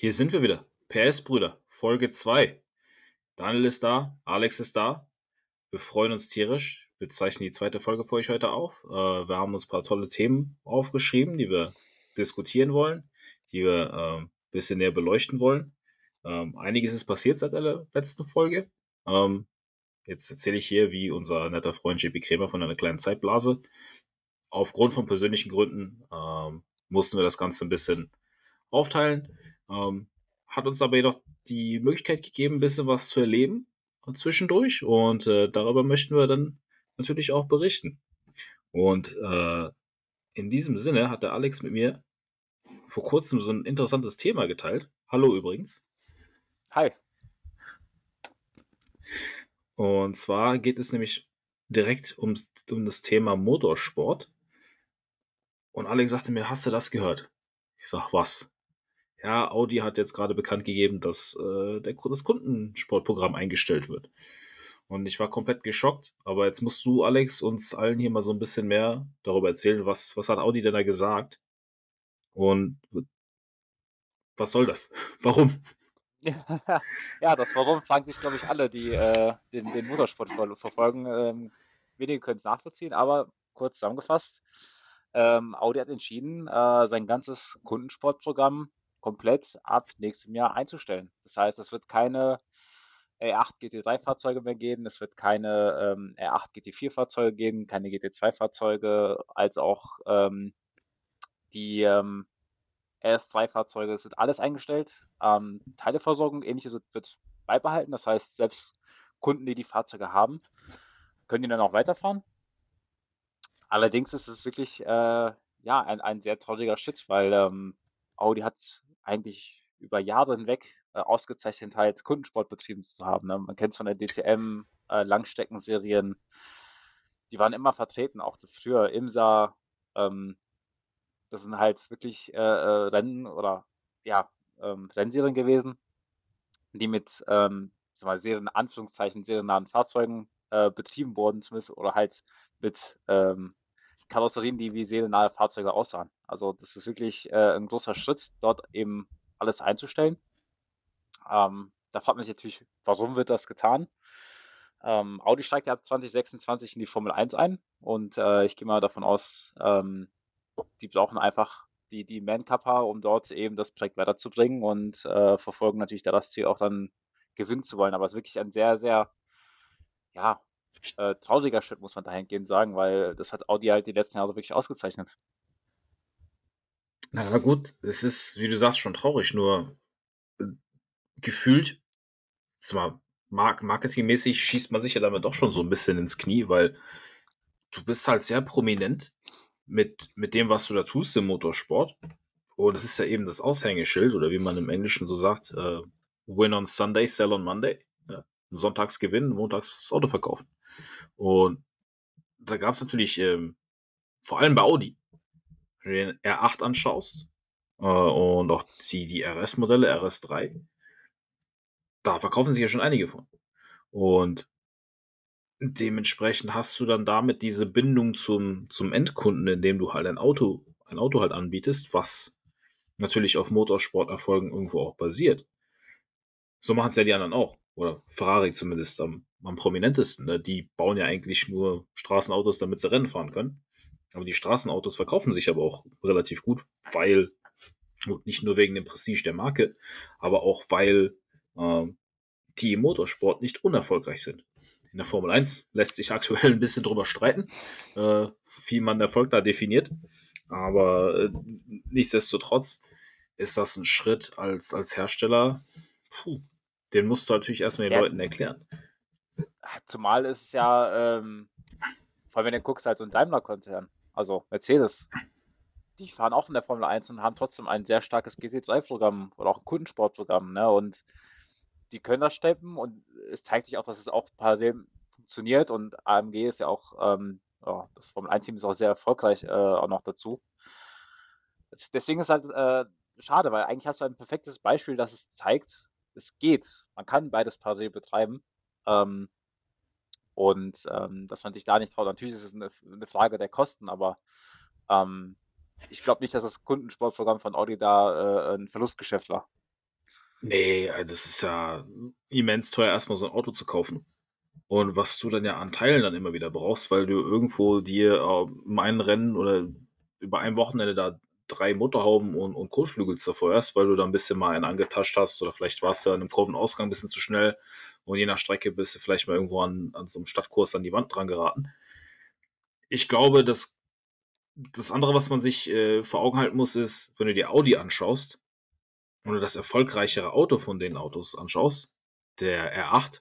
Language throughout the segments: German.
Hier sind wir wieder. PS-Brüder, Folge 2. Daniel ist da, Alex ist da. Wir freuen uns tierisch. Wir zeichnen die zweite Folge für euch heute auf. Äh, wir haben uns ein paar tolle Themen aufgeschrieben, die wir diskutieren wollen, die wir ein ähm, bisschen näher beleuchten wollen. Ähm, einiges ist passiert seit der letzten Folge. Ähm, jetzt erzähle ich hier, wie unser netter Freund JP Krämer von einer kleinen Zeitblase. Aufgrund von persönlichen Gründen mussten wir das Ganze ein bisschen aufteilen. Ähm, hat uns aber jedoch die Möglichkeit gegeben, ein bisschen was zu erleben zwischendurch und äh, darüber möchten wir dann natürlich auch berichten. Und äh, in diesem Sinne hat der Alex mit mir vor kurzem so ein interessantes Thema geteilt. Hallo übrigens. Hi. Und zwar geht es nämlich direkt ums, um das Thema Motorsport. Und Alex sagte mir, hast du das gehört? Ich sag, was? Ja, Audi hat jetzt gerade bekannt gegeben, dass äh, der, das Kundensportprogramm eingestellt wird. Und ich war komplett geschockt. Aber jetzt musst du, Alex, uns allen hier mal so ein bisschen mehr darüber erzählen, was, was hat Audi denn da gesagt? Und was soll das? Warum? ja, das Warum fragen sich, glaube ich, alle, die äh, den, den, Motorsport verfolgen. Ähm, wenige können es nachvollziehen, aber kurz zusammengefasst. Ähm, Audi hat entschieden, äh, sein ganzes Kundensportprogramm komplett ab nächstem Jahr einzustellen. Das heißt, es wird keine R8 GT3-Fahrzeuge mehr geben, es wird keine ähm, R8 GT4-Fahrzeuge geben, keine GT2-Fahrzeuge, als auch ähm, die ähm, RS3-Fahrzeuge. Es wird alles eingestellt. Ähm, Teileversorgung, ähnliches wird, beibehalten. Das heißt, selbst Kunden, die die Fahrzeuge haben, können die dann auch weiterfahren. Allerdings ist es wirklich äh, ja, ein, ein sehr trauriger Schritt, weil ähm, Audi hat eigentlich über Jahre hinweg äh, ausgezeichnet halt Kundensport betrieben zu haben. Ne? Man kennt es von der DTM, äh, Langstreckenserien, die waren immer vertreten, auch früher IMSA, ähm, das sind halt wirklich äh, äh, Rennen oder ja, ähm, Rennserien gewesen, die mit ähm, mal, Serien, Anführungszeichen, seriennahen Fahrzeugen äh, betrieben wurden, zumindest, oder halt mit ähm, Karosserien, die wie seriennahe Fahrzeuge aussahen. Also das ist wirklich äh, ein großer Schritt, dort eben alles einzustellen. Ähm, da fragt man sich natürlich, warum wird das getan? Ähm, Audi steigt ja ab 2026 in die Formel 1 ein und äh, ich gehe mal davon aus, ähm, die brauchen einfach die, die Man-Kappa, um dort eben das Projekt weiterzubringen und äh, verfolgen natürlich da das Ziel auch dann gewinnen zu wollen. Aber es ist wirklich ein sehr, sehr, ja, äh, trauriger Schritt, muss man dahingehend sagen, weil das hat Audi halt die letzten Jahre wirklich ausgezeichnet. Na gut, es ist, wie du sagst, schon traurig, nur äh, gefühlt, zwar marketingmäßig schießt man sich ja damit doch schon so ein bisschen ins Knie, weil du bist halt sehr prominent mit, mit dem, was du da tust im Motorsport. Und das ist ja eben das Aushängeschild, oder wie man im Englischen so sagt, äh, Win on Sunday, Sell on Monday. Sonntags gewinnen, montags das Auto verkaufen. Und da gab es natürlich, ähm, vor allem bei Audi, wenn du den R8 anschaust äh, und auch die, die RS-Modelle, RS3, da verkaufen sich ja schon einige von. Und dementsprechend hast du dann damit diese Bindung zum, zum Endkunden, indem du halt ein Auto, ein Auto halt anbietest, was natürlich auf Motorsporterfolgen irgendwo auch basiert. So machen es ja die anderen auch. Oder Ferrari zumindest am, am prominentesten. Ne? Die bauen ja eigentlich nur Straßenautos, damit sie Rennen fahren können. Aber die Straßenautos verkaufen sich aber auch relativ gut, weil, nicht nur wegen dem Prestige der Marke, aber auch weil äh, die im Motorsport nicht unerfolgreich sind. In der Formel 1 lässt sich aktuell ein bisschen drüber streiten, äh, wie man Erfolg da definiert. Aber äh, nichtsdestotrotz ist das ein Schritt als, als Hersteller, puh, den musst du natürlich erstmal den ja. Leuten erklären. Zumal ist es ja, ähm, vor allem wenn du guckst, halt so ein Daimler-Konzern also Mercedes, die fahren auch in der Formel 1 und haben trotzdem ein sehr starkes GT3-Programm oder auch ein Kundensportprogramm. Ne? Und die können das steppen und es zeigt sich auch, dass es auch parallel funktioniert und AMG ist ja auch, ähm, ja, das Formel 1-Team ist auch sehr erfolgreich äh, auch noch dazu. Deswegen ist halt äh, schade, weil eigentlich hast du ein perfektes Beispiel, das es zeigt, es geht. Man kann beides parallel betreiben. Ähm, und ähm, dass man sich da nicht traut. Natürlich ist es eine, eine Frage der Kosten, aber ähm, ich glaube nicht, dass das Kundensportprogramm von Audi da äh, ein Verlustgeschäft war. Nee, also es ist ja immens teuer, erstmal so ein Auto zu kaufen. Und was du dann ja an Teilen dann immer wieder brauchst, weil du irgendwo dir äh, im Rennen oder über ein Wochenende da drei Motorhauben und, und Kotflügel zerfeuerst, weil du da ein bisschen mal einen angetascht hast oder vielleicht warst du an einem Kurvenausgang ein bisschen zu schnell und je nach Strecke bist du vielleicht mal irgendwo an, an so einem Stadtkurs an die Wand dran geraten. Ich glaube, dass das andere, was man sich äh, vor Augen halten muss, ist, wenn du dir Audi anschaust und du das erfolgreichere Auto von den Autos anschaust, der R8,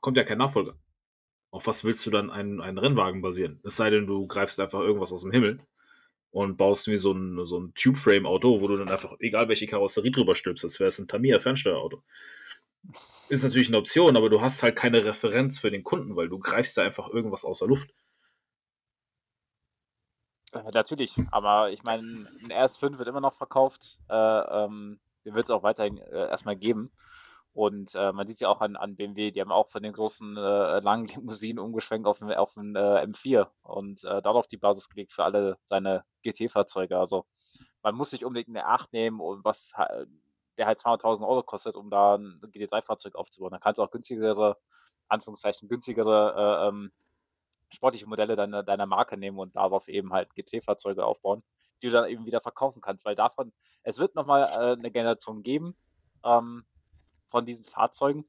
kommt ja kein Nachfolger. Auf was willst du dann einen, einen Rennwagen basieren? Es sei denn, du greifst einfach irgendwas aus dem Himmel und baust wie so ein, so ein Tube-Frame-Auto, wo du dann einfach, egal welche Karosserie drüber stülpst, als wäre es ein Tamiya-Fernsteuerauto. Ist natürlich eine Option, aber du hast halt keine Referenz für den Kunden, weil du greifst da einfach irgendwas außer Luft. Äh, natürlich, aber ich meine, ein RS5 wird immer noch verkauft. Äh, ähm, wird es auch weiterhin äh, erstmal geben. Und äh, man sieht ja auch an, an BMW, die haben auch von den großen äh, langen Limousinen umgeschwenkt auf, auf den äh, M4 und äh, darauf die Basis gelegt für alle seine GT-Fahrzeuge. Also man muss nicht unbedingt eine 8 nehmen, und was der halt 200.000 Euro kostet, um da ein GT3-Fahrzeug aufzubauen. Dann kannst du auch günstigere, Anführungszeichen, günstigere äh, ähm, sportliche Modelle deiner, deiner Marke nehmen und darauf eben halt GT-Fahrzeuge aufbauen, die du dann eben wieder verkaufen kannst. Weil davon, es wird nochmal äh, eine Generation geben ähm, von diesen Fahrzeugen.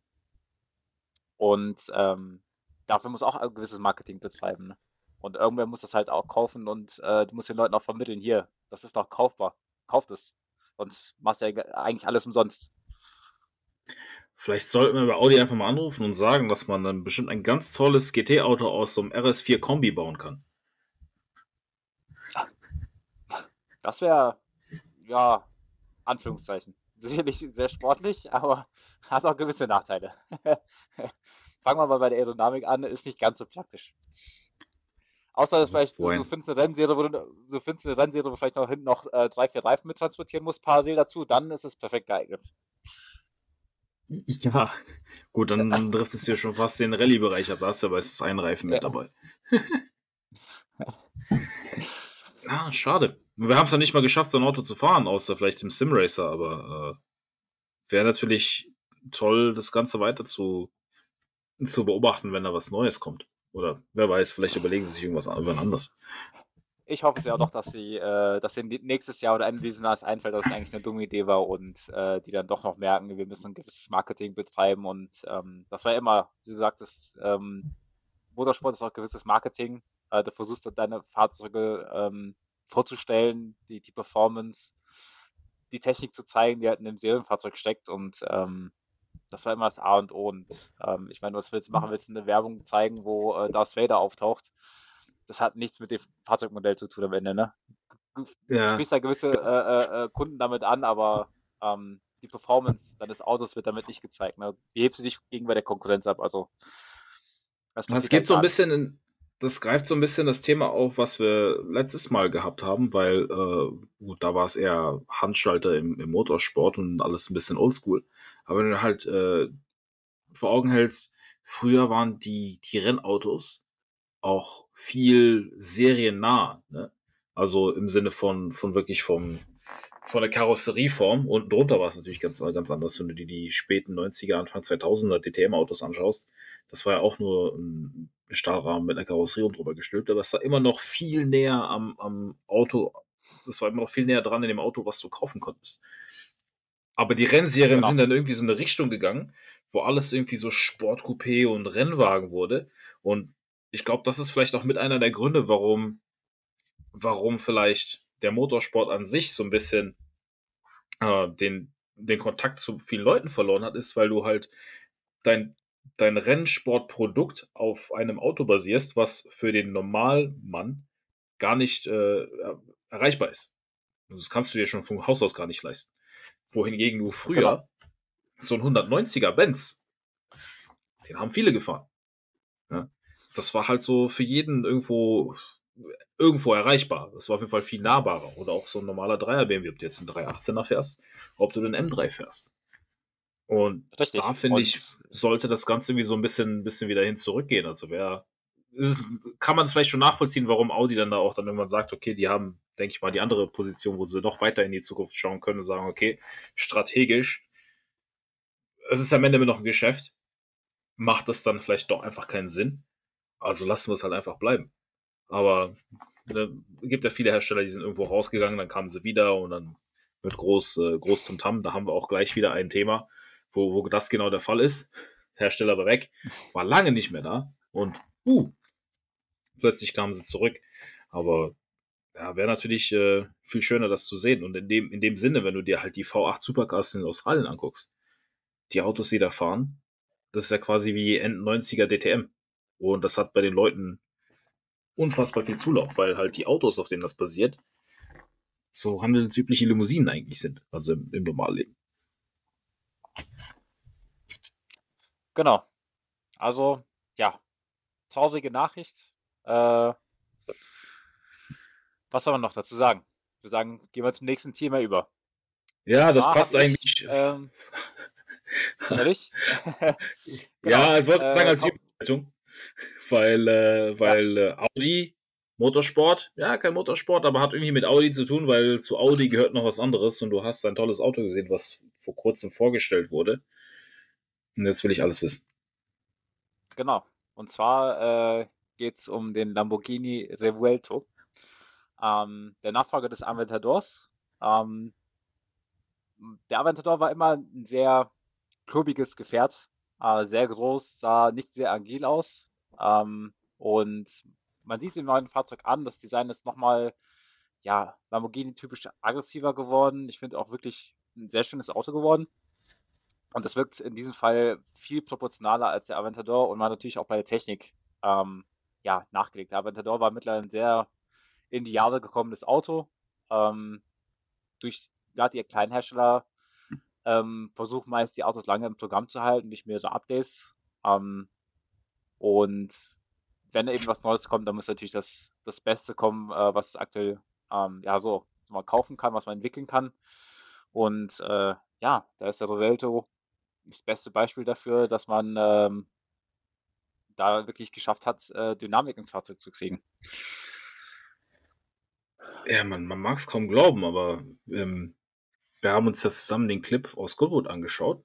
Und ähm, dafür muss auch ein gewisses Marketing betreiben. Ne? Und irgendwer muss das halt auch kaufen und äh, du musst den Leuten auch vermitteln, hier, das ist doch kaufbar. Kauft es. Sonst machst du ja eigentlich alles umsonst. Vielleicht sollten wir bei Audi einfach mal anrufen und sagen, dass man dann bestimmt ein ganz tolles GT-Auto aus so einem RS4 Kombi bauen kann. Das wäre, ja, Anführungszeichen. Sicherlich sehr sportlich, aber hat auch gewisse Nachteile. Fangen wir mal bei der Aerodynamik an, ist nicht ganz so praktisch. Außer dass vielleicht du, findest eine Rennserie, wo du, du findest eine Rennserie, wo du vielleicht noch hinten noch äh, drei, vier Reifen mit transportieren musst, parallel dazu, dann ist es perfekt geeignet. Ja, gut, dann, dann driftest du ja schon fast den Rallye-Bereich ab, da hast du aber ist ein Reifen mit dabei. ah, schade. Wir haben es ja nicht mal geschafft, so ein Auto zu fahren, außer vielleicht im Simracer, aber äh, wäre natürlich toll, das Ganze weiter zu, zu beobachten, wenn da was Neues kommt. Oder wer weiß, vielleicht überlegen sie sich irgendwas anders ich hoffe es ja doch, dass sie, äh, dass ihnen nächstes Jahr oder Ende dieses Jahres einfällt, dass es eigentlich eine dumme Idee war und äh, die dann doch noch merken, wir müssen ein gewisses Marketing betreiben und ähm, das war immer, wie du sagtest, ähm, Motorsport ist auch gewisses Marketing. Äh, du versuchst deine Fahrzeuge ähm, vorzustellen, die, die Performance, die Technik zu zeigen, die halt in dem Serienfahrzeug steckt und ähm, das war immer das A und O und ähm, ich meine, was willst du machen? Willst du eine Werbung zeigen, wo äh, Darth Vader auftaucht? das hat nichts mit dem Fahrzeugmodell zu tun am Ende, ne? Du ja. sprichst da gewisse äh, äh, äh, Kunden damit an, aber ähm, die Performance deines Autos wird damit nicht gezeigt. Ne? Wie hebst du dich gegenüber der Konkurrenz ab? Also, das, das geht so ein bisschen in, das greift so ein bisschen das Thema auf, was wir letztes Mal gehabt haben, weil äh, gut, da war es eher Handschalter im, im, Motorsport und alles ein bisschen oldschool. Aber wenn du halt äh, vor Augen hältst, früher waren die, die Rennautos auch viel seriennah. Ne? Also im Sinne von, von wirklich vom, von der Karosserieform. Unten drunter war es natürlich ganz, ganz anders, wenn du dir die späten 90er, Anfang 2000er DTM-Autos anschaust. Das war ja auch nur ein Stahlrahmen mit einer Karosserie drüber gestülpt, aber es war immer noch viel näher am, am Auto, das war immer noch viel näher dran in dem Auto, was du kaufen konntest. Aber die Rennserien genau. sind dann irgendwie so eine Richtung gegangen, wo alles irgendwie so Sportcoupé und Rennwagen wurde. Und ich glaube, das ist vielleicht auch mit einer der Gründe, warum, warum vielleicht der Motorsport an sich so ein bisschen äh, den, den Kontakt zu vielen Leuten verloren hat, ist, weil du halt dein, dein Rennsportprodukt auf einem Auto basierst, was für den Normalmann gar nicht äh, erreichbar ist. Also das kannst du dir schon vom Haus aus gar nicht leisten. Wohingegen du früher genau. so ein 190er Benz, den haben viele gefahren. Ja? das war halt so für jeden irgendwo irgendwo erreichbar. Das war auf jeden Fall viel nahbarer. Oder auch so ein normaler Dreier BMW, ob du jetzt einen 318er fährst, ob du den M3 fährst. Und Richtig. da finde ich, sollte das Ganze irgendwie so ein bisschen, bisschen wieder hin zurückgehen. Also wer ist, kann man vielleicht schon nachvollziehen, warum Audi dann da auch dann irgendwann sagt, okay, die haben, denke ich mal, die andere Position, wo sie noch weiter in die Zukunft schauen können und sagen, okay, strategisch es ist am Ende immer noch ein Geschäft. Macht das dann vielleicht doch einfach keinen Sinn? Also lassen wir es halt einfach bleiben. Aber es gibt ja viele Hersteller, die sind irgendwo rausgegangen, dann kamen sie wieder und dann wird groß, äh, groß zum Tam. Da haben wir auch gleich wieder ein Thema, wo, wo das genau der Fall ist. Hersteller war weg, war lange nicht mehr da und uh, plötzlich kamen sie zurück. Aber ja, wäre natürlich äh, viel schöner, das zu sehen. Und in dem, in dem Sinne, wenn du dir halt die V8 Supercars in Australien anguckst, die Autos, die da fahren, das ist ja quasi wie End-90er DTM. Und das hat bei den Leuten unfassbar viel Zulauf, weil halt die Autos, auf denen das basiert, so handelsübliche Limousinen eigentlich sind, also im, im Normalleben. Genau. Also, ja, traurige Nachricht. Äh, was soll man noch dazu sagen? Wir sagen, gehen wir zum nächsten Thema über. Ja, das passt eigentlich. Ähm, ehrlich? genau. Ja, es wollte ich sagen als äh, Überleitung, weil, äh, weil ja. äh, Audi Motorsport, ja, kein Motorsport, aber hat irgendwie mit Audi zu tun, weil zu Audi gehört noch was anderes und du hast ein tolles Auto gesehen, was vor kurzem vorgestellt wurde. Und jetzt will ich alles wissen. Genau. Und zwar äh, geht es um den Lamborghini Revuelto. Ähm, der Nachfolger des Aventadors. Ähm, der Aventador war immer ein sehr klubiges Gefährt, äh, sehr groß, sah nicht sehr agil aus. Ähm, und man sieht im neuen Fahrzeug an, das Design ist nochmal, ja, Lamborghini-typisch aggressiver geworden. Ich finde auch wirklich ein sehr schönes Auto geworden. Und das wirkt in diesem Fall viel proportionaler als der Aventador und war natürlich auch bei der Technik ähm, ja, nachgelegt. Der Aventador war mittlerweile ein sehr in die Jahre gekommenes Auto. Ähm, durch gerade ihr Kleinhersteller ähm, versuchen meist die Autos lange im Programm zu halten, nicht mehrere Updates. Ähm, und wenn eben was Neues kommt, dann muss natürlich das, das Beste kommen, äh, was aktuell ähm, ja so, so man kaufen kann, was man entwickeln kann. Und äh, ja, da ist der Rovelto das beste Beispiel dafür, dass man ähm, da wirklich geschafft hat, äh, Dynamik ins Fahrzeug zu kriegen. Ja, man, man mag es kaum glauben, aber ähm, wir haben uns ja zusammen den Clip aus Goodwood angeschaut.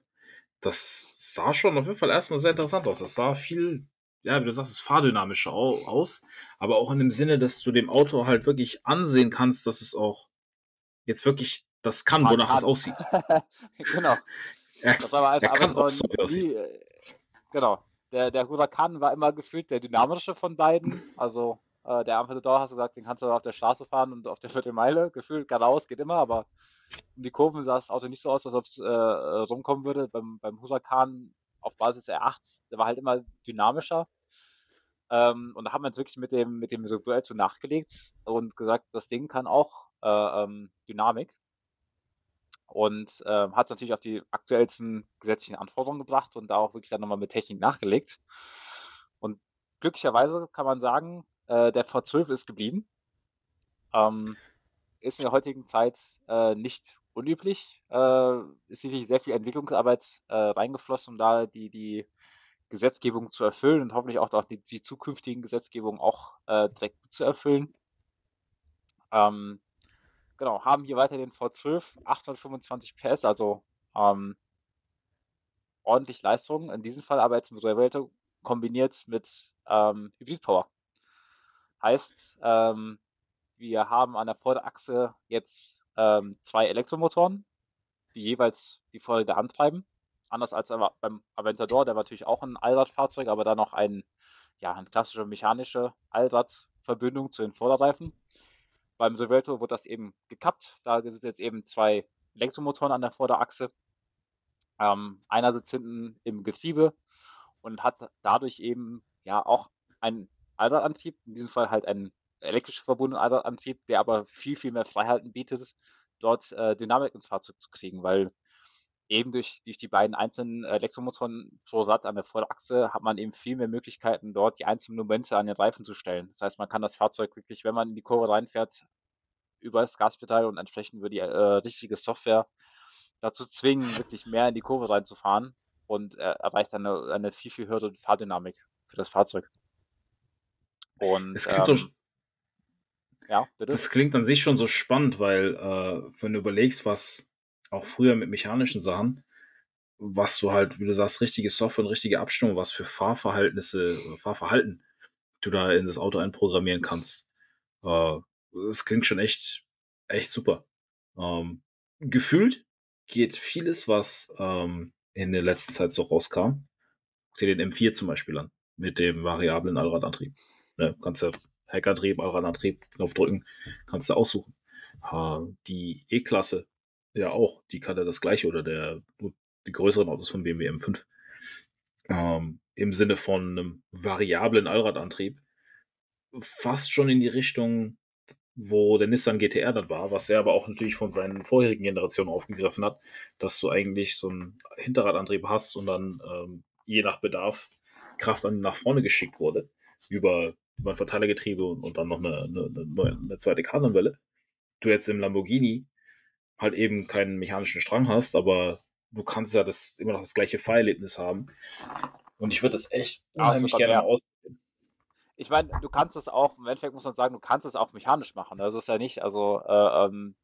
Das sah schon auf jeden Fall erstmal sehr interessant aus. Das sah viel, ja, wie du sagst, es fahrdynamischer aus, aber auch in dem Sinne, dass du dem Auto halt wirklich ansehen kannst, dass es auch jetzt wirklich das kann, wonach es aussieht. genau. Das war aber einfach, kann auch so äh, Genau. Der, der Huracan war immer gefühlt der dynamische von beiden. Also äh, der Amphitheater, hast du gesagt, den kannst du auf der Straße fahren und auf der Viertelmeile. Gefühlt geradeaus geht immer, aber um die Kurven sah das Auto nicht so aus, als ob es äh, rumkommen würde. Beim, beim Huracan auf Basis R8, der war halt immer dynamischer. Ähm, und da haben wir uns wirklich mit dem, mit dem Revuelto nachgelegt und gesagt, das Ding kann auch äh, ähm, Dynamik. Und äh, hat es natürlich auf die aktuellsten gesetzlichen Anforderungen gebracht und da auch wirklich dann nochmal mit Technik nachgelegt. Und glücklicherweise kann man sagen, äh, der V12 ist geblieben. Ähm, ist in der heutigen Zeit äh, nicht unüblich. Äh, ist sicherlich sehr viel Entwicklungsarbeit äh, reingeflossen, um da die, die Gesetzgebung zu erfüllen und hoffentlich auch die, die zukünftigen Gesetzgebungen auch äh, direkt zu erfüllen. Ähm, genau, haben hier weiter den V12, 825 PS, also ähm, ordentlich Leistung. In diesem Fall aber jetzt mit Revelto kombiniert mit ähm, Hybridpower. Heißt, ähm, wir haben an der Vorderachse jetzt ähm, zwei Elektromotoren, die jeweils die Vorräder antreiben. Anders als beim Aventador, der war natürlich auch ein Allradfahrzeug, aber da noch ein, ja, eine klassische mechanische Allradverbindung zu den Vorderreifen. Beim Silverto wird das eben gekappt. Da sind jetzt eben zwei Elektromotoren an der Vorderachse. Ähm, einer sitzt hinten im Getriebe und hat dadurch eben ja auch ein Allradantrieb, in diesem Fall halt ein elektrisch verbundener Allradantrieb, der aber viel, viel mehr Freiheiten bietet, dort äh, Dynamik ins Fahrzeug zu kriegen, weil eben durch, durch die beiden einzelnen Elektromotoren pro Rad an der Vorderachse hat man eben viel mehr Möglichkeiten, dort die einzelnen Momente an den Reifen zu stellen. Das heißt, man kann das Fahrzeug wirklich, wenn man in die Kurve reinfährt, über das Gaspedal und entsprechend über die äh, richtige Software dazu zwingen, wirklich mehr in die Kurve reinzufahren und äh, erreicht eine, eine viel, viel höhere Fahrdynamik für das Fahrzeug. Und, das klingt ähm, so. Ja, bitte. Das klingt an sich schon so spannend, weil, äh, wenn du überlegst, was auch früher mit mechanischen Sachen was du halt, wie du sagst, richtige Software und richtige Abstimmung, was für Fahrverhältnisse, Fahrverhalten du da in das Auto einprogrammieren kannst. Äh, das klingt schon echt, echt super. Ähm, gefühlt geht vieles, was ähm, in der letzten Zeit so rauskam. Guck dir den M4 zum Beispiel an, mit dem variablen Allradantrieb. Ne, kannst du Heckantrieb, Allradantrieb, Knopf drücken, kannst du aussuchen. Äh, die E-Klasse, ja auch, die kann ja das gleiche oder der, die größeren Autos von BMW M5. Ähm, Im Sinne von einem variablen Allradantrieb. Fast schon in die Richtung wo der Nissan GTR dann war, was er aber auch natürlich von seinen vorherigen Generationen aufgegriffen hat, dass du eigentlich so einen Hinterradantrieb hast und dann ähm, je nach Bedarf Kraft an nach vorne geschickt wurde über, über ein Verteilergetriebe und, und dann noch eine, eine, eine zweite Kardanwelle. Du jetzt im Lamborghini halt eben keinen mechanischen Strang hast, aber du kannst ja das immer noch das gleiche Fahrerlebnis haben. Und ich würde das echt unheimlich gerne aus ich meine, du kannst es auch, im Endeffekt muss man sagen, du kannst es auch mechanisch machen. Also ist ja nicht, also äh, ähm,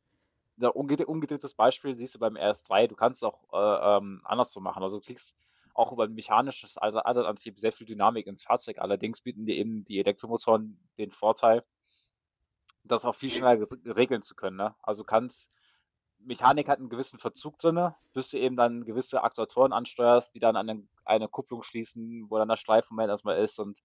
umgedrehtes Beispiel siehst du beim RS3, du kannst es auch äh, ähm, anders so machen. Also du kriegst auch über ein mechanisches Antrieb sehr viel Dynamik ins Fahrzeug. Allerdings bieten dir eben die Elektromotoren den Vorteil, das auch viel schneller regeln zu können. Ne? Also du kannst, Mechanik hat einen gewissen Verzug drin, bis du eben dann gewisse Aktuatoren ansteuerst, die dann an eine, eine Kupplung schließen, wo dann der Streifmoment erstmal ist und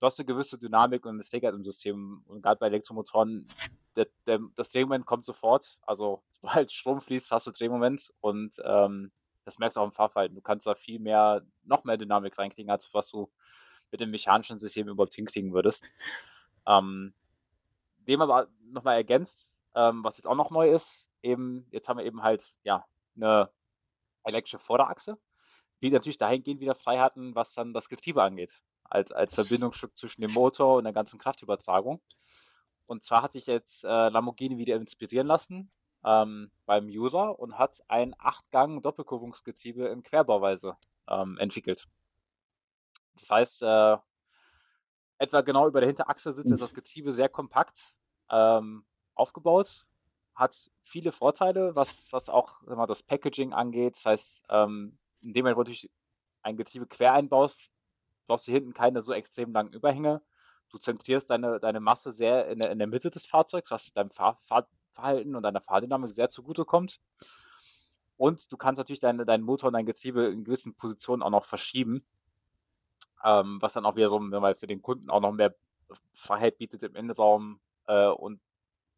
du hast eine gewisse Dynamik und eine Trägheit im System. Und gerade bei Elektromotoren, der, der, das Drehmoment kommt sofort. Also sobald Strom fließt, hast du Drehmoment und ähm, das merkst du auch im Fahrverhalten. Du kannst da viel mehr, noch mehr Dynamik reinkriegen, als was du mit dem mechanischen System überhaupt hinkriegen würdest. Ähm, dem aber nochmal ergänzt, ähm, was jetzt auch noch neu ist, eben, jetzt haben wir eben halt, ja, eine elektrische Vorderachse, die natürlich dahingehend wieder Freiheiten, was dann das Getriebe angeht als, als Verbindungsstück zwischen dem Motor und der ganzen Kraftübertragung. Und zwar hat sich jetzt äh, Lamborghini wieder inspirieren lassen ähm, beim User und hat ein 8-Gang Doppelkurbungsgetriebe in Querbauweise ähm, entwickelt. Das heißt, äh, etwa genau über der Hinterachse sitzt ist das Getriebe sehr kompakt ähm, aufgebaut, hat viele Vorteile, was, was auch mal, das Packaging angeht. Das heißt, ähm, indem du ein Getriebe quer einbaust, brauchst du hinten keine so extrem langen Überhänge. Du zentrierst deine, deine Masse sehr in der, in der Mitte des Fahrzeugs, was deinem Fahr Fahrverhalten und deiner Fahrdynamik sehr zugutekommt. Und du kannst natürlich deine, deinen Motor und dein Getriebe in gewissen Positionen auch noch verschieben, ähm, was dann auch wiederum für den Kunden auch noch mehr Freiheit bietet im Innenraum. Äh, und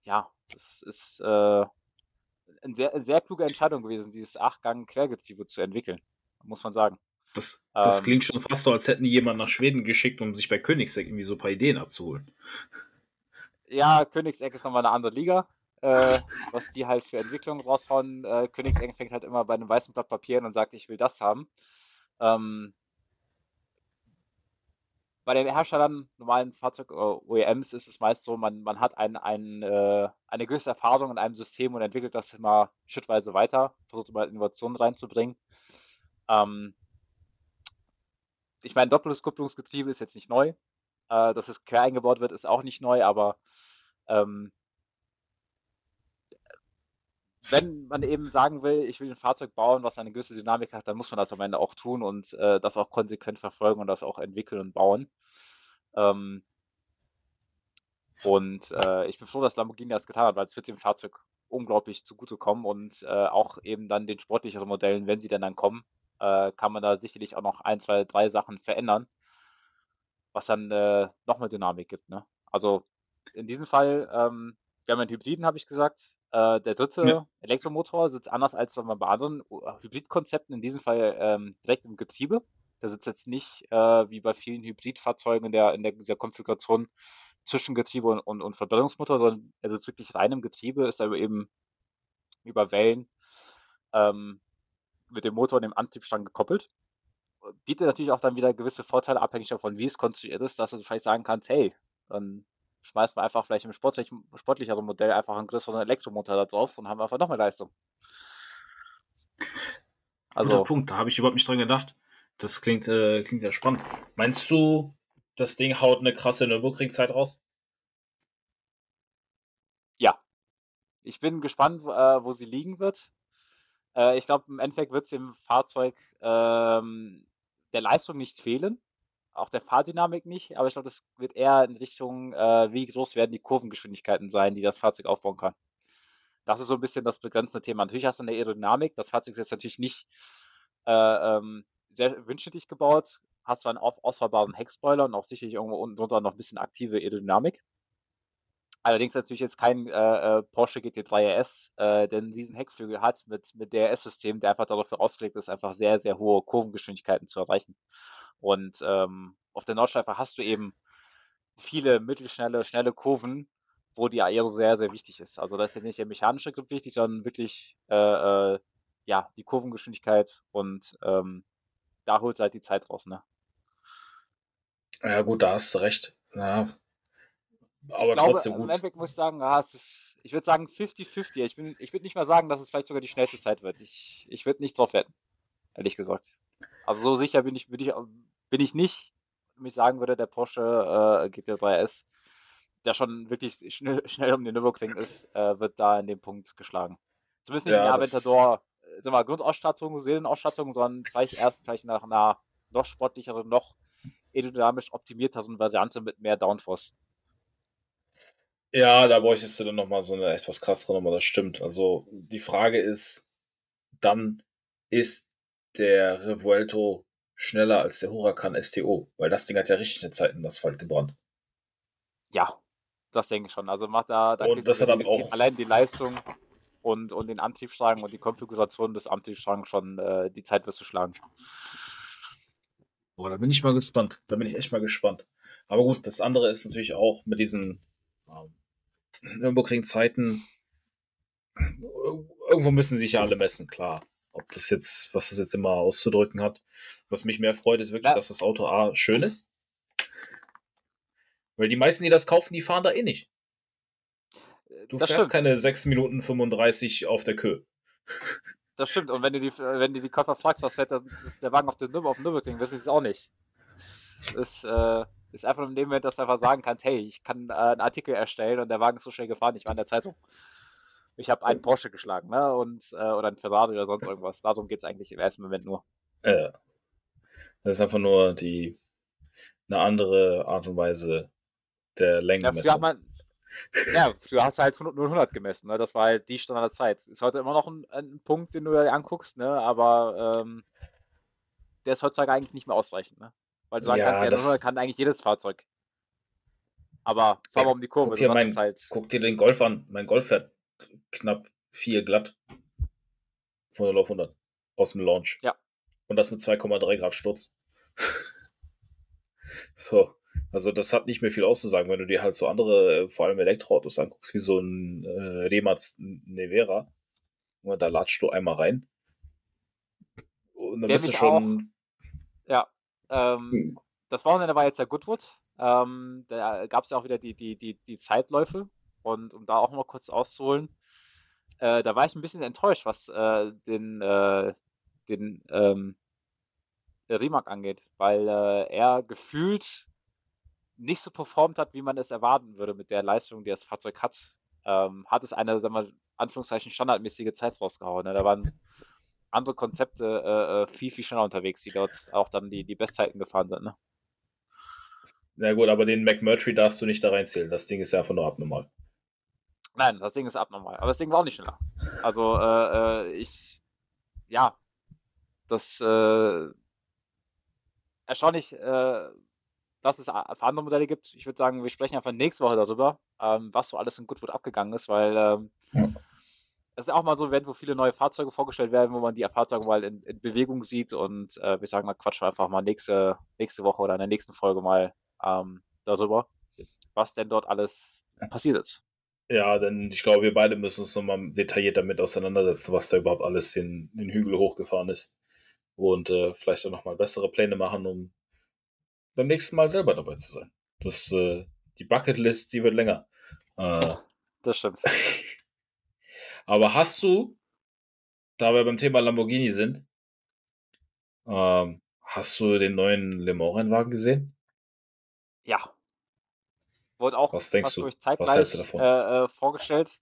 ja, das ist äh, eine sehr, eine sehr kluge Entscheidung gewesen, dieses Achtgang-Quergetriebe zu entwickeln, muss man sagen. Das, das ähm, klingt schon fast so, als hätten die jemanden nach Schweden geschickt, um sich bei Königsegg irgendwie so ein paar Ideen abzuholen. Ja, Königsegg ist nochmal eine andere Liga, äh, was die halt für Entwicklungen raushauen. Äh, Königsegg fängt halt immer bei einem weißen Blatt Papier und sagt, ich will das haben. Ähm, bei den Herstellern normalen Fahrzeug-OEMs ist es meist so, man, man hat ein, ein, äh, eine gewisse Erfahrung in einem System und entwickelt das immer schrittweise weiter, versucht immer Innovationen reinzubringen. Ähm, ich meine, doppeltes Kupplungsgetriebe ist jetzt nicht neu. Äh, dass es quer eingebaut wird, ist auch nicht neu, aber ähm, wenn man eben sagen will, ich will ein Fahrzeug bauen, was eine gewisse Dynamik hat, dann muss man das am Ende auch tun und äh, das auch konsequent verfolgen und das auch entwickeln und bauen. Ähm, und äh, ich bin froh, dass Lamborghini das getan hat, weil es wird dem Fahrzeug unglaublich zugutekommen und äh, auch eben dann den sportlicheren Modellen, wenn sie denn dann kommen, äh, kann man da sicherlich auch noch ein, zwei, drei Sachen verändern, was dann äh, noch mehr Dynamik gibt. Ne? Also in diesem Fall, ähm, wir haben einen Hybriden, habe ich gesagt. Äh, der dritte ja. Elektromotor sitzt anders als bei anderen äh, Hybridkonzepten, in diesem Fall ähm, direkt im Getriebe. Der sitzt jetzt nicht äh, wie bei vielen Hybridfahrzeugen in der, in der, dieser Konfiguration zwischen Getriebe und, und, und Verbrennungsmotor, sondern er sitzt wirklich rein im Getriebe, ist aber eben über Wellen ähm, mit dem Motor und dem Antriebsstrang gekoppelt. Bietet natürlich auch dann wieder gewisse Vorteile, abhängig davon, wie es konstruiert ist, dass du vielleicht sagen kannst, hey, dann schmeißt man einfach vielleicht im sportlich, sportlicheren Modell einfach einen größeren Elektromotor da drauf und haben einfach noch mehr Leistung. Also, Guter Punkt, da habe ich überhaupt nicht dran gedacht. Das klingt, äh, klingt ja spannend. Meinst du, das Ding haut eine krasse Nürburgring-Zeit raus? Ja. Ich bin gespannt, äh, wo sie liegen wird. Äh, ich glaube, im Endeffekt wird es dem Fahrzeug ähm, der Leistung nicht fehlen, auch der Fahrdynamik nicht, aber ich glaube, das wird eher in Richtung, äh, wie groß werden die Kurvengeschwindigkeiten sein, die das Fahrzeug aufbauen kann. Das ist so ein bisschen das begrenzende Thema. Natürlich hast du eine Aerodynamik, das Fahrzeug ist jetzt natürlich nicht äh, ähm, sehr windschnittig gebaut, hast zwar einen auf, ausfahrbaren Heckspoiler und auch sicherlich irgendwo unten drunter noch ein bisschen aktive Aerodynamik. Allerdings natürlich jetzt kein äh, äh Porsche GT3 RS, äh, der einen riesen Heckflügel hat mit, mit DRS-System, der einfach dafür ausgelegt ist, einfach sehr, sehr hohe Kurvengeschwindigkeiten zu erreichen. Und ähm, auf der Nordschleife hast du eben viele mittelschnelle, schnelle Kurven, wo die Aero sehr, sehr wichtig ist. Also da ist ja nicht der mechanische Grip wichtig, sondern wirklich äh, äh, ja, die Kurvengeschwindigkeit und ähm, da holt halt die Zeit raus, ne? Ja, gut, da hast du recht. Ja. Aber ich glaube, trotzdem gut. Im Endeffekt muss ich sagen, ja, ist, ich würde sagen 50-50. Ich, ich würde nicht mal sagen, dass es vielleicht sogar die schnellste Zeit wird. Ich, ich würde nicht drauf wetten, ehrlich gesagt. Also so sicher bin ich, ich, bin ich nicht, wenn ich sagen würde, der Porsche äh, GT3 S, der schon wirklich schnell, schnell um den Nürburgring ist, äh, wird da in dem Punkt geschlagen. Zumindest nicht ja, in Aventador, äh, mal, Grundausstattung, Seelenausstattung, sondern vielleicht erst gleich nach einer noch sportlicheren, noch aerodynamisch optimierteren Variante mit mehr Downforce. Ja, da bräuchtest du dann nochmal so eine etwas krassere Nummer, das stimmt. Also die Frage ist, dann ist der Revuelto schneller als der Huracan STO, weil das Ding hat ja richtig eine Zeit in Asphalt gebrannt. Ja, das denke ich schon. Also macht da, da und das hat aber auch allein die Leistung und, und den Antriebsstrang und die Konfiguration des Antriebsstrangs schon äh, die Zeit wirst du schlagen. Boah, da bin ich mal gespannt. Da bin ich echt mal gespannt. Aber gut, das andere ist natürlich auch mit diesen ähm, Nürburgring-Zeiten. Irgendwo müssen sich ja alle messen, klar ob das jetzt, was das jetzt immer auszudrücken hat. Was mich mehr freut, ist wirklich, ja. dass das Auto A schön ist. Weil die meisten, die das kaufen, die fahren da eh nicht. Du das fährst stimmt. keine 6 Minuten 35 auf der Kö. Das stimmt. Und wenn du die, wenn du die Käufer fragst, was fährt der, der Wagen auf, dem Nürburgring, wissen sie es auch nicht. Das ist, äh, ist einfach in dem Moment, dass du einfach sagen kannst, hey, ich kann äh, einen Artikel erstellen und der Wagen ist so schnell gefahren, ich war in der Zeitung ich habe einen Porsche geschlagen, ne? Und, äh, oder ein Ferrari oder sonst irgendwas. Darum geht es eigentlich im ersten Moment nur. Ja. Das ist einfach nur die eine andere Art und Weise der Längenmessung. Ja, ja, du hast halt 0 100 gemessen, ne? Das war halt die Standardzeit. Ist heute immer noch ein, ein Punkt, den du dir anguckst, ne? Aber ähm, der ist heutzutage eigentlich nicht mehr ausreichend, ne? Weil du sagen ja, kannst, ja, das kann eigentlich jedes Fahrzeug. Aber fahr mal um die Kurve. Guck dir, mein, halt... guck dir den Golf an. Mein Golf fährt knapp 4 glatt. Von 0 auf 100. Aus dem Launch. Ja. Und das mit 2,3 Grad Sturz. so. Also das hat nicht mehr viel auszusagen, wenn du dir halt so andere, äh, vor allem Elektroautos anguckst, wie so ein äh, Remaz Nevera. Da latscht du einmal rein. Und dann Der bist du schon. Auch, ja. Ähm, hm. Das Wochenende war jetzt der Goodwood. Ähm, da gab es ja auch wieder die, die, die, die Zeitläufe. Und um da auch mal kurz auszuholen, äh, da war ich ein bisschen enttäuscht, was äh, den, äh, den ähm, Rimac angeht, weil äh, er gefühlt nicht so performt hat, wie man es erwarten würde mit der Leistung, die das Fahrzeug hat. Ähm, hat es eine, sagen wir, Anführungszeichen standardmäßige Zeit rausgehauen. Ne? Da waren andere Konzepte äh, äh, viel, viel schneller unterwegs, die dort auch dann die, die Bestzeiten gefahren sind. Ne? Na gut, aber den McMurtry darfst du nicht da reinzählen. Das Ding ist ja einfach nur abnormal. Nein, das Ding ist abnormal. Aber das Ding war auch nicht schneller. Also, äh, äh ich, ja, das, äh, erstaunlich, äh, dass es für andere Modelle gibt. Ich würde sagen, wir sprechen einfach nächste Woche darüber, ähm, was so alles in Goodwood abgegangen ist, weil ähm, ja. es ist auch mal so ein Event, wo viele neue Fahrzeuge vorgestellt werden, wo man die Fahrzeuge mal in, in Bewegung sieht und äh, wir sagen, da quatschen wir einfach mal nächste, nächste Woche oder in der nächsten Folge mal ähm, darüber, was denn dort alles passiert ist. Ja, denn ich glaube, wir beide müssen uns nochmal detailliert damit auseinandersetzen, was da überhaupt alles den, den Hügel hochgefahren ist. Und äh, vielleicht auch nochmal bessere Pläne machen, um beim nächsten Mal selber dabei zu sein. Das, äh, die Bucketlist, die wird länger. Äh, das stimmt. Aber hast du, da wir beim Thema Lamborghini sind, ähm, hast du den neuen Le Mans-Rennwagen gesehen? Ja, Wurde auch was denkst du? Was hältst du davon? Äh, äh, vorgestellt.